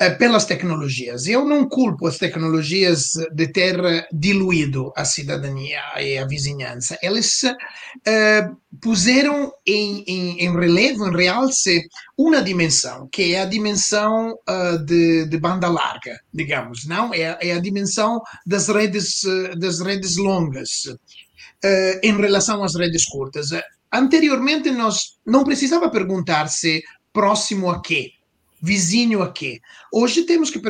eh, pelas tecnologias. Eu não culpo as tecnologias de ter diluído a cidadania e a vizinhança. Eles eh, puseram em, em, em, relevo, em realce, uma dimensão, que é a dimensão uh, de, de, banda larga, digamos, não? É, é a dimensão das redes, das redes longas eh, em relação às redes curtas. Anteriormente, nós não precisava perguntar se próximo a quê, vizinho a quê. Hoje temos que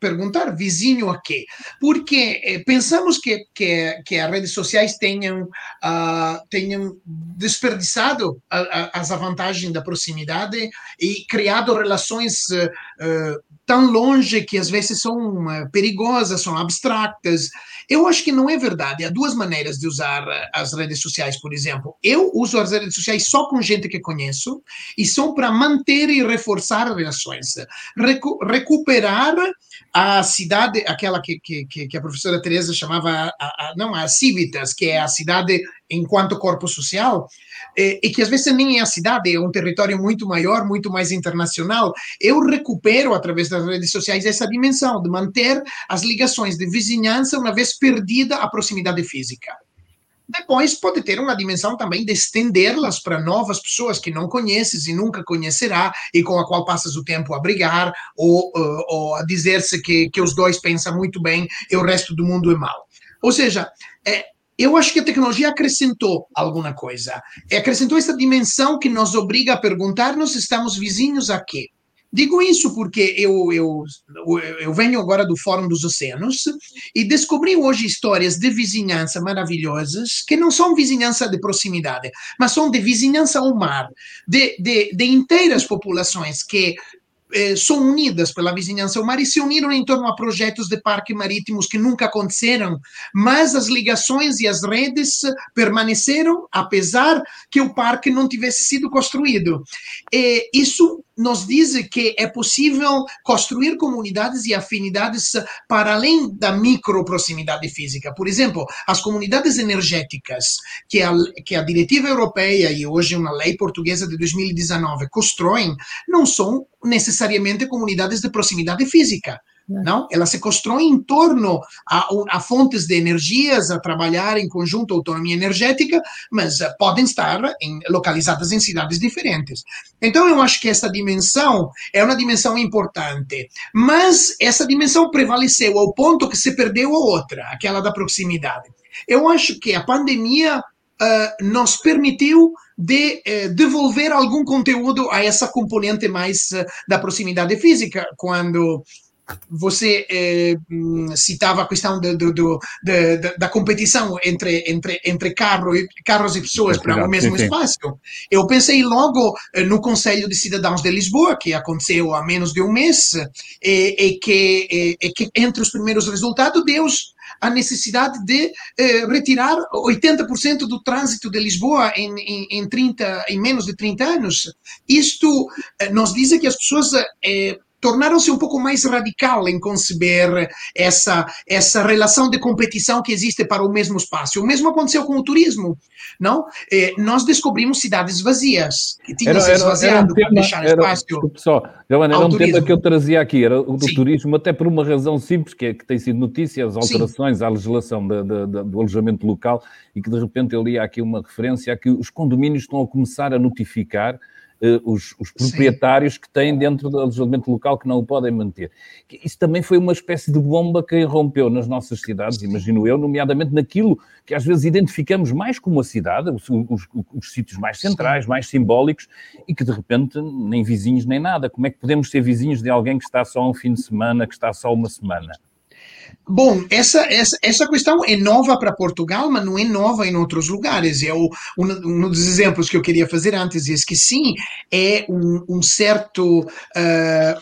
perguntar vizinho a quê, porque eh, pensamos que, que, que as redes sociais tenham, uh, tenham desperdiçado a, a, as vantagens da proximidade e criado relações uh, tão longe que às vezes são uh, perigosas, são abstratas. Eu acho que não é verdade. Há duas maneiras de usar uh, as redes sociais, por exemplo. Eu uso as redes sociais só com gente que conheço e são para manter e reforçar relações. Recu recuperar a cidade, aquela que, que, que a professora Teresa chamava, a, a, não, a Civitas, que é a cidade enquanto corpo social, e, e, que às vezes nem é a cidade, é um território muito maior, muito mais internacional. Eu recupero, através das redes sociais, essa dimensão de manter as ligações de vizinhança, uma vez perdida a proximidade física. Depois pode ter uma dimensão também de estendê-las para novas pessoas que não conheces e nunca conhecerá e com a qual passas o tempo a brigar ou, ou a dizer-se que, que os dois pensam muito bem e o resto do mundo é mau. Ou seja, é, eu acho que a tecnologia acrescentou alguma coisa. Acrescentou essa dimensão que nos obriga a perguntar-nos: estamos vizinhos a quê? Digo isso porque eu, eu, eu venho agora do Fórum dos Oceanos e descobri hoje histórias de vizinhança maravilhosas que não são vizinhança de proximidade, mas são de vizinhança ao mar, de, de, de inteiras populações que eh, são unidas pela vizinhança ao mar e se uniram em torno a projetos de parques marítimos que nunca aconteceram, mas as ligações e as redes permaneceram, apesar que o parque não tivesse sido construído. E isso nos diz que é possível construir comunidades e afinidades para além da micro proximidade física. Por exemplo, as comunidades energéticas que a, que a diretiva europeia e hoje uma lei portuguesa de 2019 constroem, não são necessariamente comunidades de proximidade física não? Ela se constrói em torno a, a, fontes de energias, a trabalhar em conjunto autonomia energética, mas uh, podem estar em, localizadas em cidades diferentes. Então, eu acho que essa dimensão é uma dimensão importante, mas essa dimensão prevaleceu ao ponto que se perdeu a outra, aquela da proximidade. Eu acho que a pandemia uh, nos permitiu de eh, devolver algum conteúdo a essa componente mais uh, da proximidade física, quando você eh, citava a questão da competição entre, entre, entre carro e, carros e pessoas para o mesmo sim, espaço. Sim. Eu pensei logo eh, no Conselho de Cidadãos de Lisboa, que aconteceu há menos de um mês, e, e que, e, e que entre os primeiros resultados deu a necessidade de eh, retirar 80% do trânsito de Lisboa em, em, em, 30, em menos de 30 anos. Isto eh, nos diz que as pessoas eh, tornaram-se um pouco mais radical em conceber essa, essa relação de competição que existe para o mesmo espaço. O mesmo aconteceu com o turismo, não? Eh, nós descobrimos cidades vazias, que tinham se esvaziado um para deixar era, espaço só, Giovanna, era um turismo. tema que eu trazia aqui, era o do Sim. turismo, até por uma razão simples, que, é, que tem sido notícia, as alterações Sim. à legislação de, de, de, do alojamento local, e que de repente eu li aqui uma referência a que os condomínios estão a começar a notificar os, os, proprietários Sim. que têm dentro do alojamento local que não o podem manter. Isso também foi uma espécie de bomba que irrompeu nas nossas cidades, imagino eu, nomeadamente naquilo que às vezes identificamos mais como a cidade, os, os, os sítios mais centrais, Sim. mais simbólicos, e que de repente nem vizinhos nem nada. Como é que podemos ser vizinhos de alguém que está só um fim de semana, que está só uma semana? Bom, essa, essa, essa questão é nova para Portugal, mas não é nova em outros lugares. É o, um, um dos exemplos que eu queria fazer antes é que sim, é um, um certo, uh,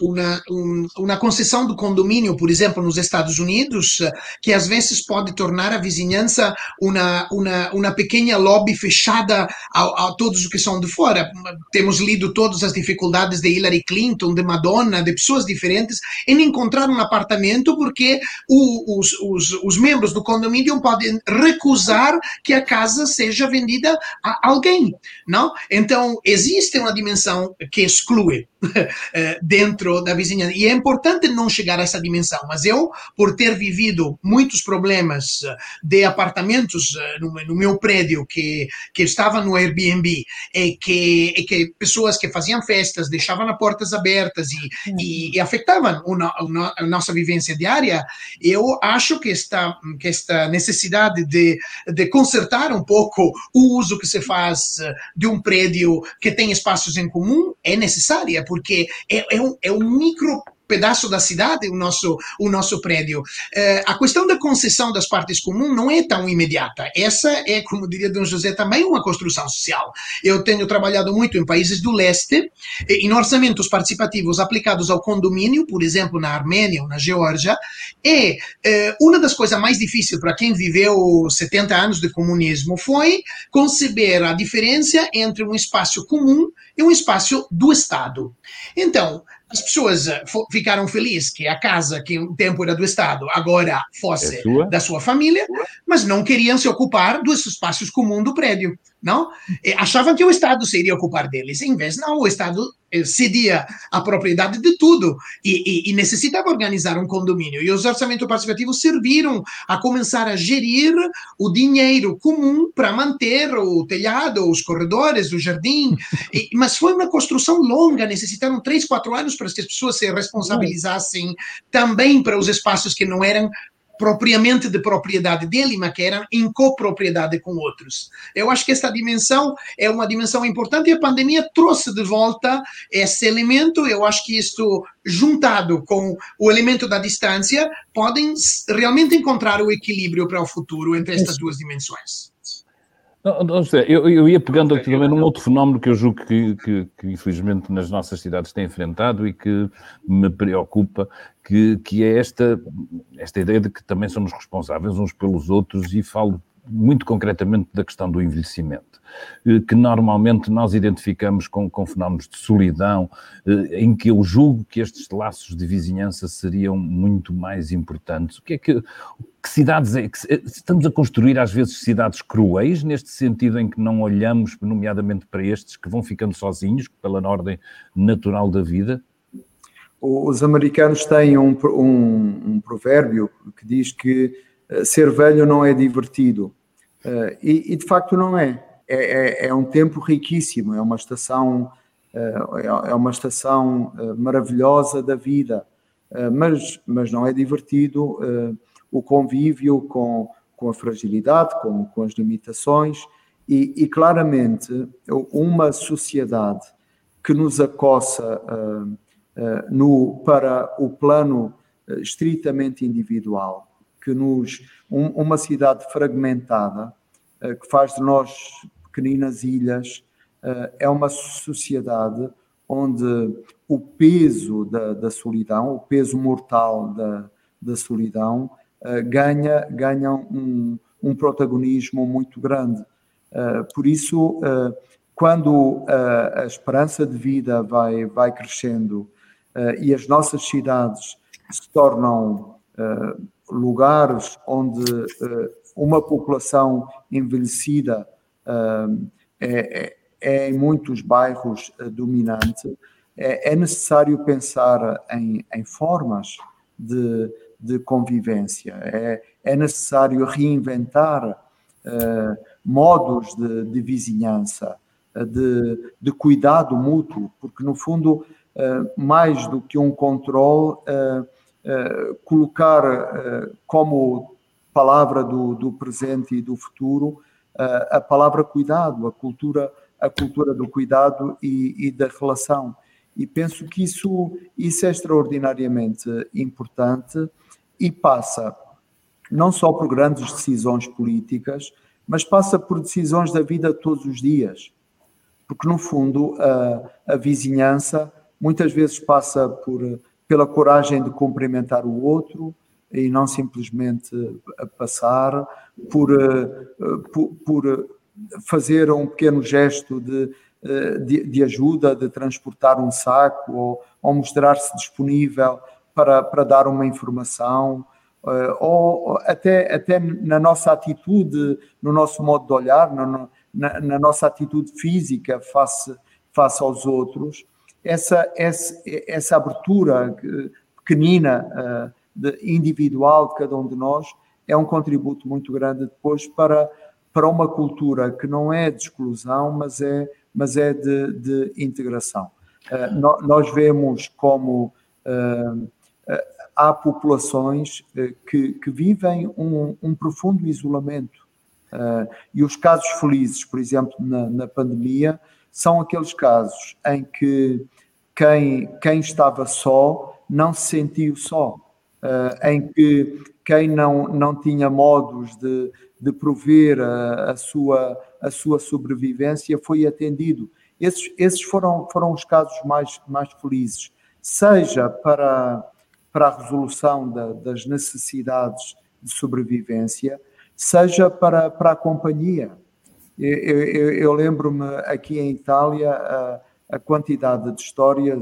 uma, um, uma concessão do condomínio, por exemplo, nos Estados Unidos, que às vezes pode tornar a vizinhança uma, uma, uma pequena lobby fechada a, a todos os que são de fora. Temos lido todas as dificuldades de Hillary Clinton, de Madonna, de pessoas diferentes, em encontrar um apartamento porque o os, os, os membros do condomínio podem recusar que a casa seja vendida a alguém, não? Então, existe uma dimensão que exclui eh, dentro da vizinhança. E é importante não chegar a essa dimensão. Mas eu, por ter vivido muitos problemas eh, de apartamentos eh, no, meu prédio que, que estava no Airbnb, e que, e que pessoas que faziam festas deixavam as portas abertas e, e, e afetavam a nossa vivência diária, eu acho que esta, que esta necessidade de, de consertar um pouco o uso que se faz de um prédio que tem espaços em comum é necessária, porque é, é, um, é um micro pedaço da cidade o nosso, o nosso prédio. Eh, a questão da concessão das partes comuns não é tão imediata. Essa é, como diria Dom José, também uma construção social. Eu tenho trabalhado muito em países do leste, em orçamentos participativos aplicados ao condomínio, por exemplo, na Armênia ou na Geórgia, e eh, uma das coisas mais difíceis para quem viveu 70 anos de comunismo foi conceber a diferença entre um espaço comum e um espaço do Estado. Então, as pessoas eh, ficaram felizes que a casa, que um tempo era do Estado, agora fosse é sua? da sua família, mas não queriam se ocupar dos espaços comuns do prédio, não? E achavam que o Estado se iria ocupar deles. Em vez, não, o Estado eh, cedia a propriedade de tudo e, e, e, necessitava organizar um condomínio. E os orçamentos participativos serviram a começar a gerir o dinheiro comum para manter o telhado, os corredores, o jardim. E, mas foi uma construção longa, necessitaram três, quatro anos para que as pessoas se responsabilizassem também para os espaços que não eram propriamente de propriedade dele, mas que eram em copropriedade com outros. Eu acho que esta dimensão é uma dimensão importante e a pandemia trouxe de volta esse elemento. Eu acho que isto, juntado com o elemento da distância, podem realmente encontrar o equilíbrio para o futuro entre estas duas dimensões. Não, não sei, eu, eu, ia pegando aqui também num outro fenómeno que eu julgo que, que, que, infelizmente nas nossas cidades tem enfrentado e que me preocupa, que, que é esta, esta ideia de que também somos responsáveis uns pelos outros e falo muito concretamente da questão do envelhecimento, eh, que normalmente nós identificamos com, com fenómenos de solidão, eh, em que eu julgo que estes laços de vizinhança seriam muito mais importantes. O que é que, que cidades é que eh, estamos a construir às vezes cidades cruéis neste sentido em que não olhamos nomeadamente para estes que vão ficando sozinhos pela ordem natural da vida? Os americanos têm um, um, um provérbio que diz que eh, ser velho não é divertido. Uh, e, e, de facto não é. É, é. é, um tempo riquíssimo, é uma estação, uh, é uma estação uh, maravilhosa da vida, mas, mas não é divertido o convívio com, com a fragilidade, com, com as limitações, e, e claramente uma sociedade que nos acossa no, para o plano estritamente individual, que nos. Um, uma cidade fragmentada, uh, que faz de nós pequeninas ilhas, é uma sociedade onde o peso da, da solidão, o peso mortal da, da solidão, ganha, ganha um, um protagonismo muito grande. por isso, quando a esperança de vida vai, vai crescendo e as nossas cidades se tornam lugares onde uh, uma população envelhecida uh, é, é, em muitos bairros uh, dominante, é, é, necessário pensar em, em formas de, de convivência, é, é, necessário reinventar modos de, de vizinhança, de, de, cuidado mútuo, porque no fundo, mais do que um controle, eh, colocar uh, como palavra do, do, presente e do futuro a palavra cuidado, a cultura, a cultura do cuidado e, e, da relação. E penso que isso, isso é extraordinariamente importante e passa não só por grandes decisões políticas, mas passa por decisões da vida todos os dias. Porque, no fundo, a, a vizinhança muitas vezes passa por pela coragem de cumprimentar o outro e não simplesmente passar, por, eh, por, por fazer um pequeno gesto de, eh, de, de, ajuda, de transportar um saco ou, ou mostrar-se disponível para, para dar uma informação, eh, ou até, até na nossa atitude, no nosso modo de olhar, na, na, na nossa atitude física face, face aos outros, essa, essa, essa abertura pequenina, eh, de, individual de cada um de nós, é um contributo muito grande depois para, para uma cultura que não é de exclusão, mas é, mas é de, de integração. Uh, nós vemos como uh, há populações uh, que, que vivem um, um profundo isolamento. e os casos felizes, por exemplo, na, na pandemia, são aqueles casos em que quem, quem estava só não se sentiu só, uh, em que quem não, não tinha modos de, de prover a, a, sua, a sua sobrevivência foi atendido. Esses, esses foram, foram os casos mais, mais felizes, seja para, para a resolução da, das necessidades de sobrevivência, seja para, para a companhia. Eu, eu, eu lembro-me aqui em Itália, a quantidade de histórias.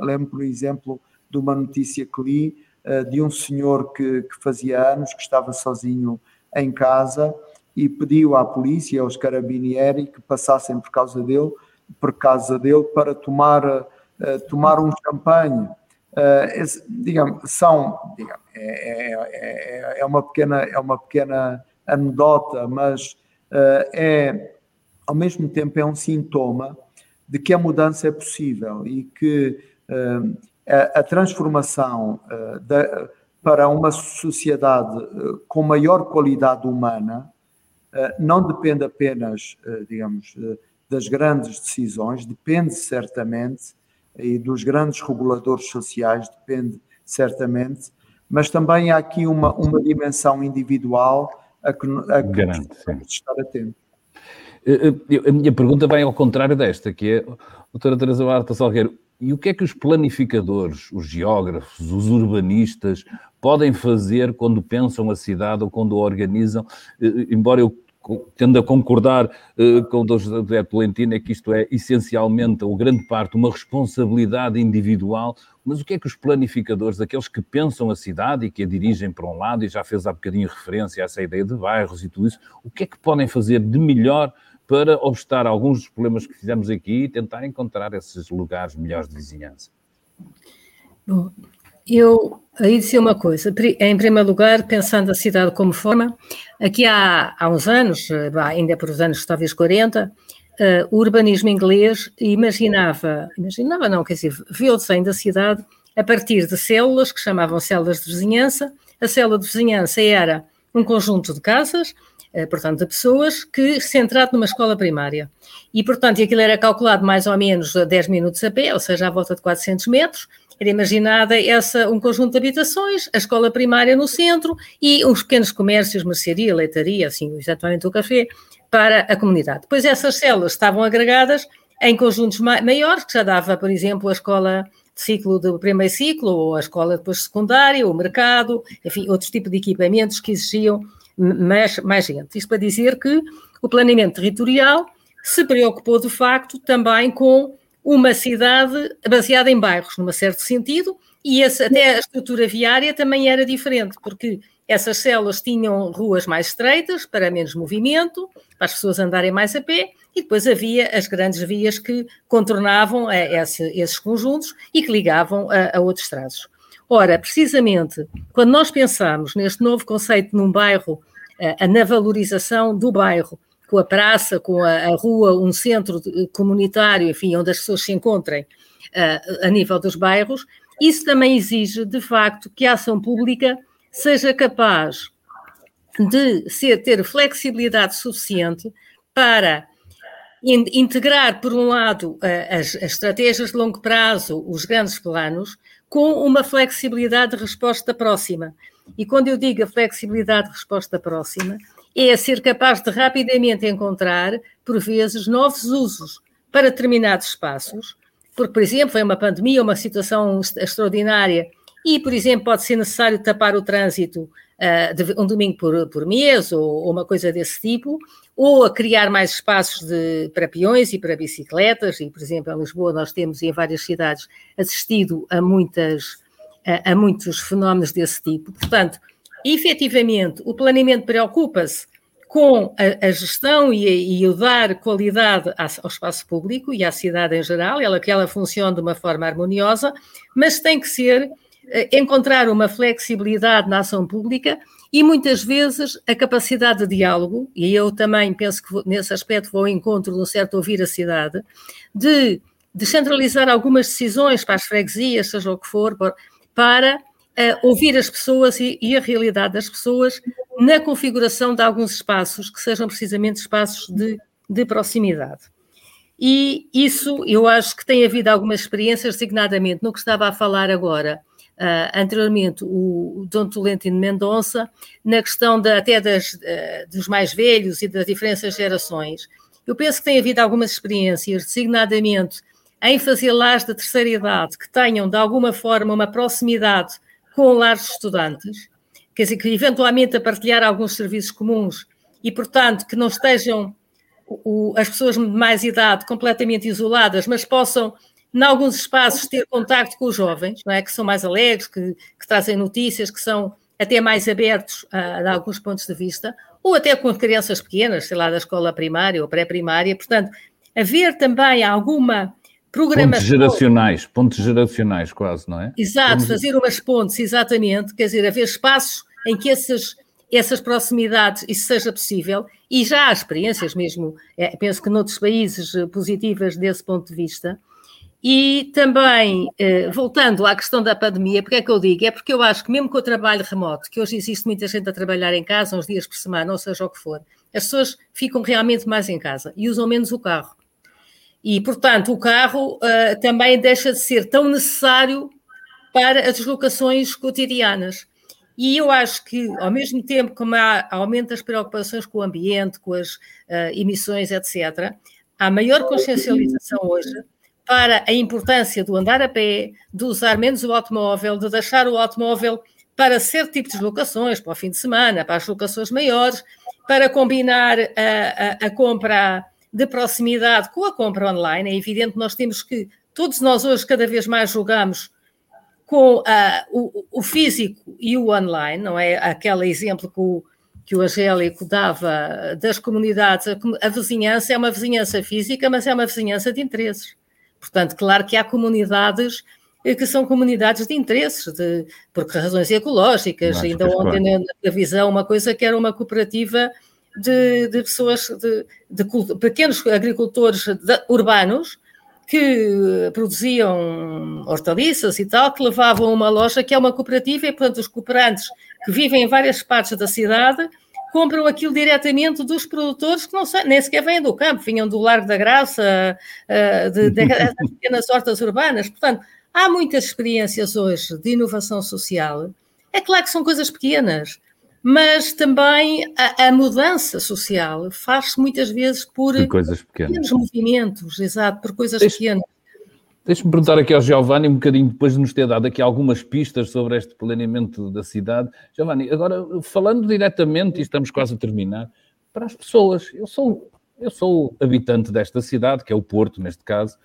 Lembro, por exemplo, de uma notícia que li uh, de um senhor que, que, fazia anos que estava sozinho em casa e pediu à polícia, aos carabinieri, que passassem por causa dele, por causa dele para tomar, uh, tomar um champanhe. Uh, digamos, são, digamos, é, é, é, é, uma pequena, é uma pequena anedota, mas é, ao mesmo tempo, é um sintoma de que a mudança é possível e que uh, a, transformação uh, da, para uma sociedade com maior qualidade humana não depende apenas, digamos, das grandes decisões, depende certamente, e dos grandes reguladores sociais, depende certamente, mas também há aqui uma, uma dimensão individual a que, a que de estar atentos. Eh, eh, a minha pergunta vai ao contrário desta, que é, doutora Teresa Barta Salgueiro, e o que é que os planificadores, os geógrafos, os urbanistas podem fazer quando pensam a cidade ou quando a organizam? Eh, embora eu tendo a concordar uh, com o Dr. José Tolentino, é que isto é essencialmente, ou grande parte, uma responsabilidade individual, mas o que é que os planificadores, aqueles que pensam a cidade e que a dirigem para um lado, e já fez há bocadinho referência a essa ideia de bairros e tudo isso, o que é que podem fazer de melhor para obstar alguns dos problemas que fizemos aqui e tentar encontrar esses lugares melhores de vizinhança? Bom, eu aí disse uma coisa. Em primeiro lugar, pensando a cidade como forma, aqui há, há uns anos, eh, ainda por os anos talvez 40, uh, o urbanismo inglês imaginava, imaginava não, quer dizer, viu o desenho da cidade a partir de células que chamavam células de vizinhança. A célula de vizinhança era um conjunto de casas eh, portanto, de pessoas, que centrado numa escola primária. E, portanto, aquilo era calculado mais ou menos a 10 minutos a pé, ou seja, à volta de 400 metros, era imaginada essa, um conjunto de habitações, a escola primária no centro e uns pequenos comércios, mercearia, leitaria, assim, exatamente o café, para a comunidade. Depois essas células estavam agregadas em conjuntos maiores, que já dava, por exemplo, a escola de ciclo do primeiro ciclo, ou a escola depois secundária, o mercado, enfim, outros tipos de equipamentos que exigiam mais, mais gente. Isto para dizer que o planeamento territorial se preocupou, de facto, também com uma cidade baseada em bairros, num certo sentido, e esse, até a estrutura viária também era diferente, porque essas células tinham ruas mais estreitas, para menos movimento, para as pessoas andarem mais a pé, e depois havia as grandes vias que contornavam esse, esses conjuntos e que ligavam a, a outros traços. Ora, precisamente, quando nós pensamos neste novo conceito num bairro, eh, na valorização do bairro, com a praça, com a, a rua, um centro comunitário, enfim, onde as pessoas se encontrem uh, a nível dos bairros, isso também exige, de facto, que a ação pública seja capaz de ser, ter flexibilidade suficiente para integrar, por um lado, as, as, estratégias de longo prazo, os grandes planos, com uma flexibilidade de resposta próxima. E quando eu digo a flexibilidade de resposta próxima, é ser capaz de rapidamente encontrar, por vezes, novos usos para determinados espaços, porque, por exemplo, foi uma pandemia, uma situação extraordinária, e, por exemplo, pode ser necessário tapar o trânsito uh, de, um domingo por, por mês ou, ou, uma coisa desse tipo, ou a criar mais espaços de, para peões e para bicicletas, e, por exemplo, em Lisboa nós temos em várias cidades assistido a, muitas, a, a muitos fenómenos desse tipo. Portanto, efetivamente, o planeamento preocupa-se com a, a gestão e, e, o dar qualidade ao espaço público e à cidade em geral, ela que ela funcione de uma forma harmoniosa, mas tem que ser eh, encontrar uma flexibilidade na ação pública e muitas vezes a capacidade de diálogo, e eu também penso que nesse aspecto vou ao encontro de um certo ouvir a cidade, de descentralizar algumas decisões para as freguesias, seja o que for, para uh, ouvir as pessoas e, e, a realidade das pessoas na configuração de alguns espaços que sejam precisamente espaços de, de proximidade. E isso eu acho que tem havido algumas experiências, designadamente no que estava a falar agora, uh, anteriormente, o, Dom Tolentino Mendonça, na questão de, até das, uh, dos mais velhos e das diferentes gerações. Eu penso que tem havido algumas experiências, designadamente em fazer lares da terceira idade que tenham, de alguma forma, uma proximidade com lares de estudantes, quer dizer, que eventualmente a partilhar alguns serviços comuns e, portanto, que não estejam o, as pessoas de mais idade completamente isoladas, mas possam, em alguns espaços, ter contacto com os jovens, não é? que são mais alegres, que, que trazem notícias, que são até mais abertos a, a, alguns pontos de vista, ou até com crianças pequenas, sei lá, da escola primária ou pré-primária. Portanto, haver também alguma programação. Pontos geracionais, pontos geracionais quase, não é? Exato, Vamos... fazer umas pontes, exatamente, quer dizer, haver espaços em que essas, essas proximidades, isso seja possível, e já há experiências mesmo, é, penso que noutros países eh, positivas desse ponto de vista, e também, eh, voltando à questão da pandemia, porque é que eu digo? É porque eu acho que mesmo com o trabalho remoto, que hoje existe muita gente a trabalhar em casa, uns dias por semana, ou seja o que for, as pessoas ficam realmente mais em casa e usam menos o carro. E, portanto, o carro uh, também deixa de ser tão necessário para as deslocações cotidianas. E eu acho que, ao mesmo tempo que há aumento das preocupações com o ambiente, com as uh, emissões, etc., há maior consciencialização hoje para a importância do andar a pé, de usar menos o automóvel, de deixar o automóvel para certo tipo de deslocações, para o fim de semana, para as locações maiores, para combinar a, a, a compra de proximidade com a compra online. É evidente que nós temos que, todos nós hoje cada vez mais jogamos com o, o, físico e o online, não é? Aquele exemplo que o, que o Angélico dava das comunidades, a, a vizinhança é uma vizinhança física, mas é uma vizinhança de interesses. Portanto, claro que há comunidades eh, que são comunidades de interesses, de, por razões ecológicas. Ainda ontem na televisão uma coisa que era uma cooperativa de, de pessoas, de, de, pequenos agricultores urbanos que produziam hortaliças e tal, que levavam uma loja que é uma cooperativa e, portanto, os cooperantes que vivem em várias partes da cidade compram aquilo diretamente dos produtores que não sei, nem sequer vêm do campo, vinham do Largo da Graça, uh, de, de, das pequenas hortas urbanas. Portanto, há muitas experiências hoje de inovação social. É claro que são coisas pequenas, mas também a, a mudança social faz-se muitas vezes por, por coisas pequenas. pequenos movimentos, exato, por coisas Deixe, pequenas. Deixe-me perguntar aqui ao Giovanni, um bocadinho depois de nos ter dado aqui algumas pistas sobre este planeamento da cidade. Giovanni, agora falando diretamente, e estamos quase a terminar, para as pessoas, eu sou, eu sou habitante desta cidade, que é o Porto, neste caso,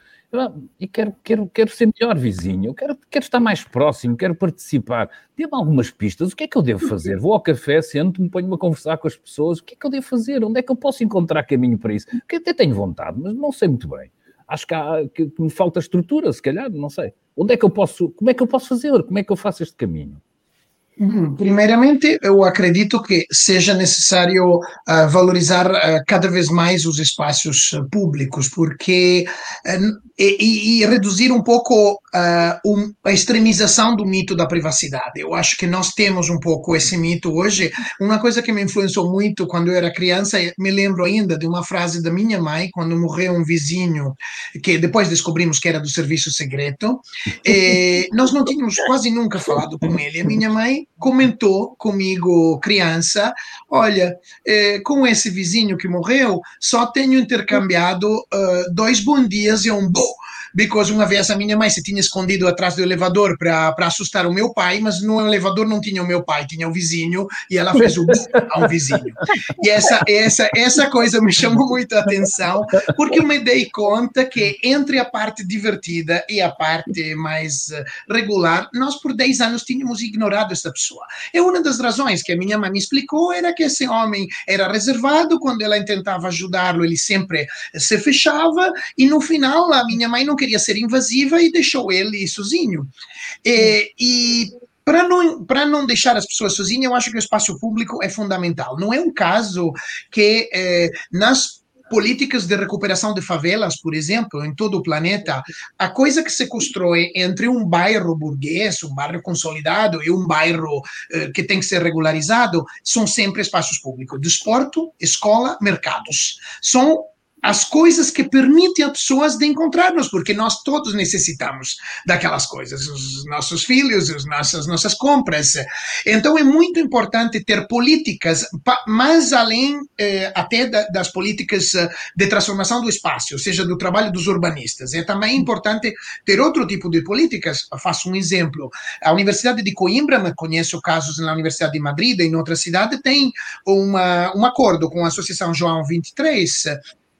e quero, quero, quero ser melhor vizinho, quero, quero estar mais próximo, quero participar. Dê-me algumas pistas, o que é que eu devo fazer? Vou ao café, sento-me, ponho-me a conversar com as pessoas, o que é que eu devo fazer? Onde é que eu posso encontrar caminho para isso? Porque até tenho vontade, mas não sei muito bem acho que, há, que, que, me falta estrutura, se calhar, não sei. Onde é que eu posso, como é que eu posso fazer? Como é que eu faço este caminho? Uhum. Primeiramente, eu acredito que seja necessário uh, valorizar uh, cada vez mais os espaços uh, públicos, porque e, e, reduzir um pouco um, a extremização do mito da privacidade. Eu acho que nós temos um pouco esse mito hoje. Uma coisa que me influenciou muito quando eu era criança, me lembro ainda de uma frase da minha mãe quando morreu um vizinho que depois descobrimos que era do serviço secreto. Nós não tínhamos quase nunca falado com ele. A minha mãe comentou comigo, criança, olha, eh, com esse vizinho que morreu, só tenho intercambiado uh, dois bom dias e um bom because uma vez a minha mãe se tinha escondido atrás do elevador para assustar o meu pai, mas no elevador não tinha o meu pai, tinha o vizinho, e ela fez o a um vizinho. E essa, essa, essa coisa me chamou muito a atenção, porque eu me dei conta que entre a parte divertida e a parte mais eh, regular, nós por 10 anos tínhamos ignorado essa pessoa. E uma das razões que a minha mãe me explicou era que esse homem era reservado, quando ela tentava ajudá-lo, ele sempre se fechava, e no final a minha mãe não queria ser invasiva e deixou ele sozinho. E, e para não, para não deixar as pessoas sozinhas, eu acho que o espaço público é fundamental. Não é um caso que eh, nas políticas de recuperação de favelas, por exemplo, em todo o planeta, a coisa que se constrói entre um bairro burguês, um bairro consolidado e um bairro eh, que tem que ser regularizado, são sempre espaços públicos. Desporto, escola, mercados. São as coisas que permitem a pessoas de encontrar-nos, porque nós todos necessitamos daquelas coisas, os nossos filhos, as nossas, nossas compras. Então é muito importante ter políticas, mais além eh, até da, das políticas eh, de transformação do espaço, ou seja, do trabalho dos urbanistas. É também importante ter outro tipo de políticas. Faço um exemplo. A Universidade de Coimbra, conheço casos na Universidade de Madrid e em outra cidade, tem uma, um acordo com a Associação João 23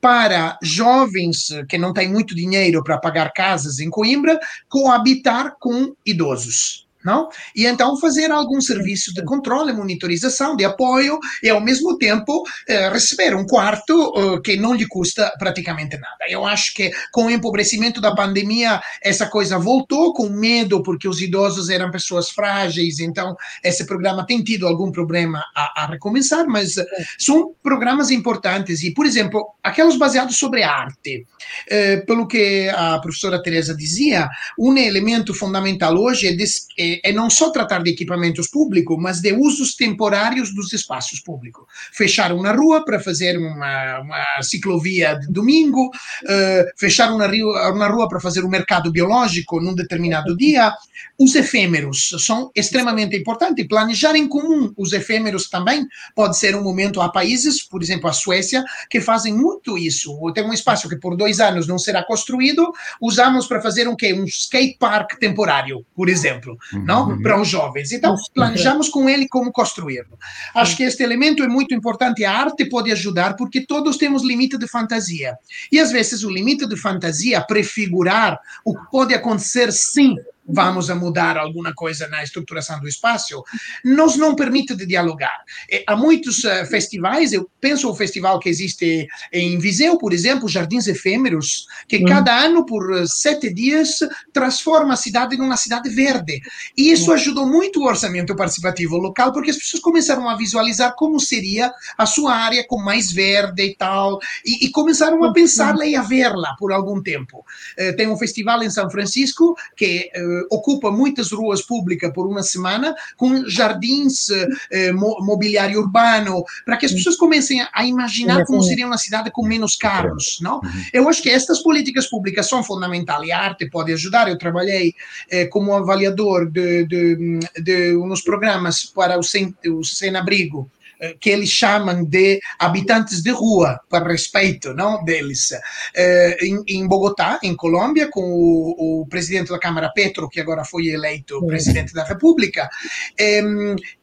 para jovens que não têm muito dinheiro para pagar casas em Coimbra coabitar com idosos não? E então fazer algum serviço de controle, monitorização, de apoio e ao mesmo tempo eh, receber um quarto eh, que não lhe custa praticamente nada. Eu acho que com o empobrecimento da pandemia essa coisa voltou com medo porque os idosos eram pessoas frágeis, então esse programa tem tido algum problema a, a recomeçar, mas são programas importantes e, por exemplo, aqueles baseados sobre arte, eh, pelo que a professora Teresa dizia, um elemento fundamental hoje é, des, é é, não só tratar de equipamentos públicos, mas de usos temporários dos espaços públicos. Fechar uma rua para fazer uma, uma ciclovia de domingo, uh, fechar uma rua, uma rua para fazer um mercado biológico num determinado dia. Os efêmeros são extremamente importantes. Planejar em comum os efêmeros também pode ser um momento. Há países, por exemplo, a Suécia, que fazem muito isso. Tem um espaço que por dois anos não será construído, usamos para fazer um quê? Um skate park temporário, por exemplo não? Uhum. Para os jovens. Então, planejamos com ele como construí-lo. Acho que este elemento é muito importante. A arte pode ajudar, porque todos temos limite de fantasia. E às vezes o limite de fantasia prefigurar o que pode acontecer sim vamos a mudar alguma coisa na estruturação do espaço, nos não permite de dialogar. E, há muitos uh, festivais, eu penso o festival que existe em Viseu, por exemplo, Jardins Efêmeros, que uhum. cada ano, por uh, sete dias, transforma a cidade em uma cidade verde. E isso uhum. ajudou muito o orçamento participativo local, porque as pessoas começaram a visualizar como seria a sua área com mais verde e tal, e, e começaram a pensar-la e a verla por algum tempo. Uh, tem um festival em São Francisco que ocupa muitas ruas públicas por uma semana com jardins, eh, mobiliário urbano, para que as pessoas comecem a, imaginar como seria uma cidade com menos carros, não? Uhum. Eu acho que estas políticas públicas são fundamentais a arte pode ajudar. Eu trabalhei eh, como avaliador de, de, de, uns programas para o Sem, o Sem Abrigo eh, que eles chamam de habitantes de rua, para respeito não, deles. Eh, em, em Bogotá, em Colômbia, com o, o, presidente da Câmara Petro, que agora foi eleito presidente da República,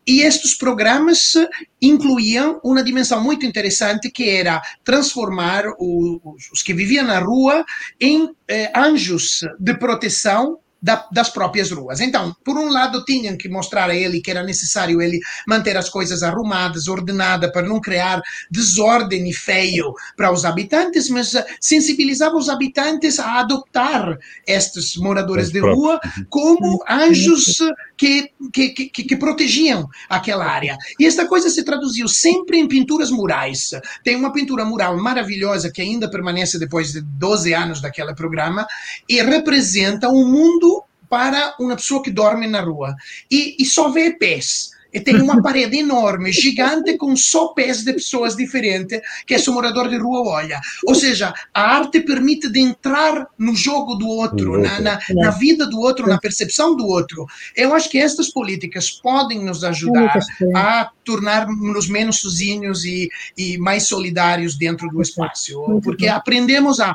e estes programas incluíam uma dimensão muito interessante que era transformar os, que viviam na rua em eh, anjos de proteção da, das próprias ruas. Então, por um lado, tinham que mostrar a ele que era necessário ele manter as coisas arrumadas, ordenadas, para não criar desordem e feio para os habitantes, mas eh, sensibilizava os habitantes a adoptar estes moradores de rua como anjos que, que, que, que, protegiam aquela área. E esta coisa se traduziu sempre em pinturas murais. Tem uma pintura mural maravilhosa que ainda permanece depois de 12 anos daquele programa e representa um mundo para uma pessoa que dorme na rua. E, e só vê pés e tem uma parede enorme, gigante, com só pés de pessoas diferentes que esse morador de rua olha. Ou seja, a arte permite de entrar no jogo do outro, na, na, na vida do outro, na percepção do outro. Eu acho que estas políticas podem nos ajudar a tornar-nos menos sozinhos e, e mais solidários dentro do espaço, porque aprendemos a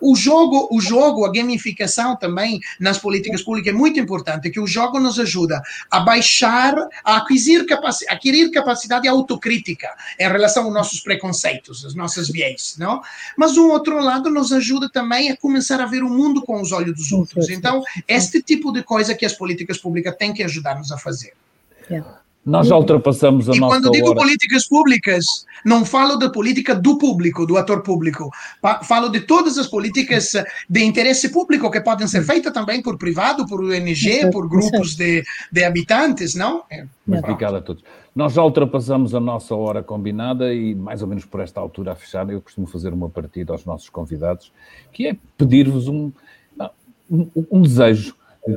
o jogo, o jogo, a gamificação também nas políticas públicas é muito importante, que o jogo nos ajuda a baixar, a acquisir capaci adquirir capacidade autocrítica em relação aos nossos preconceitos, as nossas viés, não? Mas um outro lado nos ajuda também a começar a ver o mundo com os olhos dos outros. Então, este tipo de coisa que as políticas públicas têm que ajudar-nos a fazer. Yeah. Nós já ultrapassamos a e nossa quando digo hora. políticas públicas, não falo da política do público, do ator público. Falo de todas as políticas de interesse público que podem ser feitas também por privado, por ONG, por grupos de, de habitantes, não? É, Obrigado a todos. Nós já ultrapassamos a nossa hora combinada e mais ou menos por esta altura a fechar, eu costumo fazer uma partida aos nossos convidados, que é pedir-vos um, um, um desejo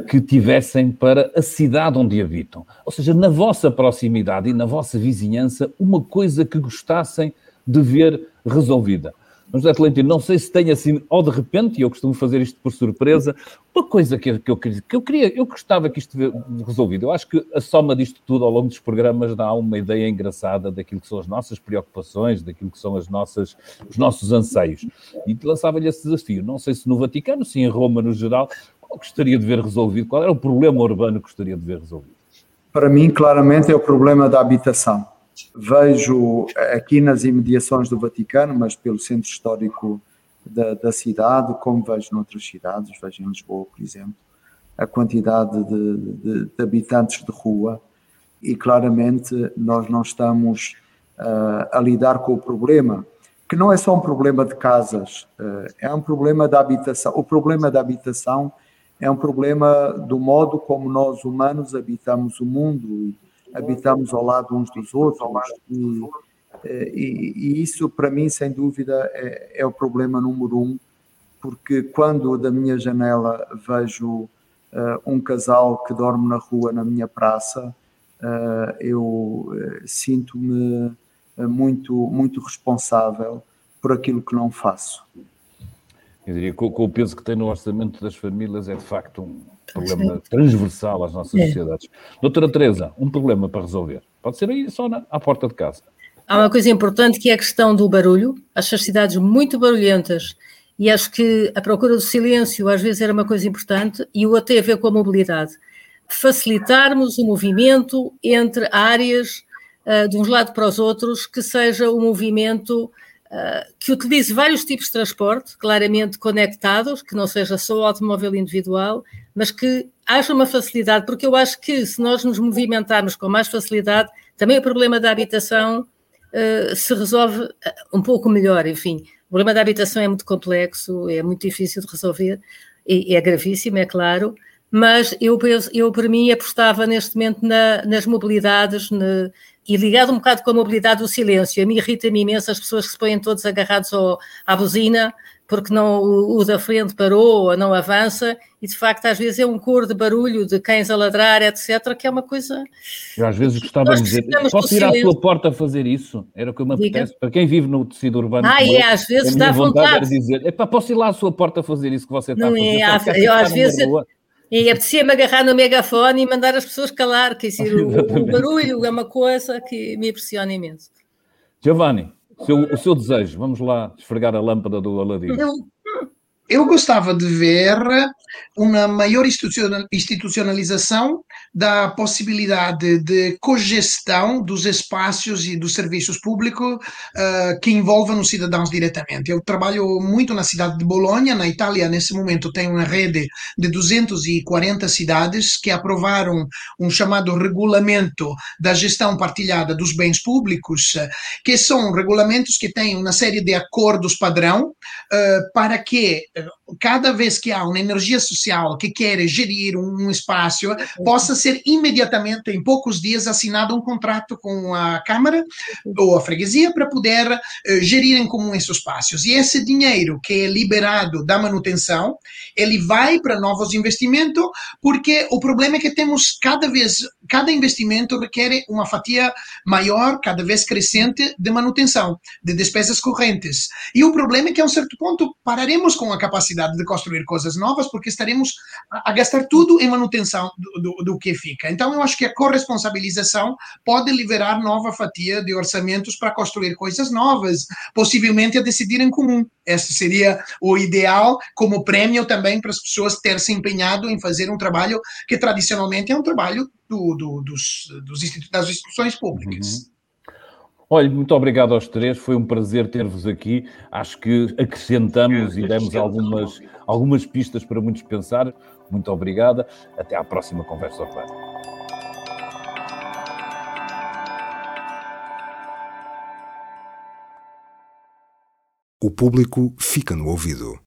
que tivessem para a cidade onde habitam. Ou seja, na vossa proximidade e na vossa vizinhança, uma coisa que gostassem de ver resolvida. José Tolentino, não sei se tem assim, ou de repente, e eu costumo fazer isto por surpresa, uma coisa que, que, eu, que eu queria, eu gostava que isto resolvido. Eu acho que a soma disto tudo ao longo dos programas dá uma ideia engraçada daquilo que são as nossas preocupações, daquilo que são as nossas, os nossos anseios. E lançava-lhe esse desafio. Não sei se no Vaticano, se em Roma no geral, qual gostaria de ver resolvido? Qual era o problema urbano que gostaria de ver resolvido? Para mim, claramente, é o problema da habitação. vejo aqui nas imediações do Vaticano, mas pelo centro histórico da, da cidade, como vejo noutras cidades, vejo em Lisboa, por exemplo, a quantidade de, de, de habitantes de rua e claramente nós não estamos uh, a lidar com o problema, que não é só um problema de casas, uh, é um problema da habitação. O problema da habitação é um problema do modo como nós humanos habitamos o mundo habitamos ao lado uns dos outros e, eh, e, e isso para mim sem dúvida é, é, o problema número um porque quando da minha janela vejo uh, um casal que dorme na rua na minha praça uh, eu uh, sinto-me muito muito responsável por aquilo que não faço eu diria que com o peso que tem no orçamento das famílias é de facto um problema transversal às nossas é. sociedades. Doutora Teresa, um problema para resolver. Pode ser aí só na, à porta de casa. Há uma coisa importante que é a questão do barulho. As cidades muito barulhentas e acho que a procura do silêncio às vezes era uma coisa importante e o até a ver com a mobilidade. Facilitarmos o movimento entre áreas uh, de uns lados para os outros, que seja um movimento uh, que utilize vários tipos de transporte, claramente conectados, que não seja só o automóvel individual, mas que haja uma facilidade, porque eu acho que se nós nos movimentarmos com mais facilidade, também o problema da habitação uh, se resolve um pouco melhor, enfim. O problema da habitação é muito complexo, é muito difícil de resolver, e é gravíssimo, é claro, mas eu, eu para mim apostava neste momento na, nas mobilidades, na, e ligado um bocado com a mobilidade do silêncio. A mim irrita-me imenso as pessoas que se põem todos agarrados ao, à buzina porque não, o, o, da frente parou ou não avança, e de facto às vezes é um cor de barulho de cães a ladrar, etc., que é uma coisa... Eu às vezes gostava de dizer, posso ir à sua porta a fazer isso? Era o que eu me apetece, para quem vive no tecido urbano... Ah, é, às vezes dá vontade. vontade. dizer, posso ir lá à sua porta a fazer isso que você está não a fazer? É, eu às vezes... E apetecia-me agarrar no megafone e mandar as pessoas calar, que dizer, o, o, barulho é uma coisa que me impressiona imenso. Giovanni, o seu, o seu desejo, vamos lá esfregar a lâmpada do Aladino. Eu, eu gostava de ver uma maior institucionalização da possibilidade de cogestão dos espaços e dos serviços públicos uh, que envolvam os cidadãos diretamente. Eu trabalho muito na cidade de Bolonha, na Itália, nesse momento tem uma rede de 240 cidades que aprovaram um chamado regulamento da gestão partilhada dos bens públicos, que são regulamentos que têm uma série de acordos padrão uh, para que Gracias. Cada vez que há uma energia social que quer gerir um espaço, possa ser imediatamente, em poucos dias, assinado um contrato com a Câmara ou a freguesia para poder uh, gerir em comum esses espaços. E esse dinheiro que é liberado da manutenção, ele vai para novos investimentos, porque o problema é que temos cada vez, cada investimento requer uma fatia maior, cada vez crescente, de manutenção, de despesas correntes. E o problema é que, a um certo ponto, pararemos com a capacidade de construir coisas novas, porque estaremos a, a gastar tudo em manutenção do, do, do, que fica. Então, eu acho que a corresponsabilização pode liberar nova fatia de orçamentos para construir coisas novas, possivelmente a decidir em comum. Esse seria o ideal como prêmio também para as pessoas ter se empenhado em fazer um trabalho que tradicionalmente é um trabalho do, do, dos, dos das instituições públicas. Uhum. Olha, muito obrigado aos três, foi um prazer ter-vos aqui. Acho que acrescentamos e demos algumas, algumas pistas para muitos pensar. Muito obrigada. Até à próxima conversa. O público fica no ouvido.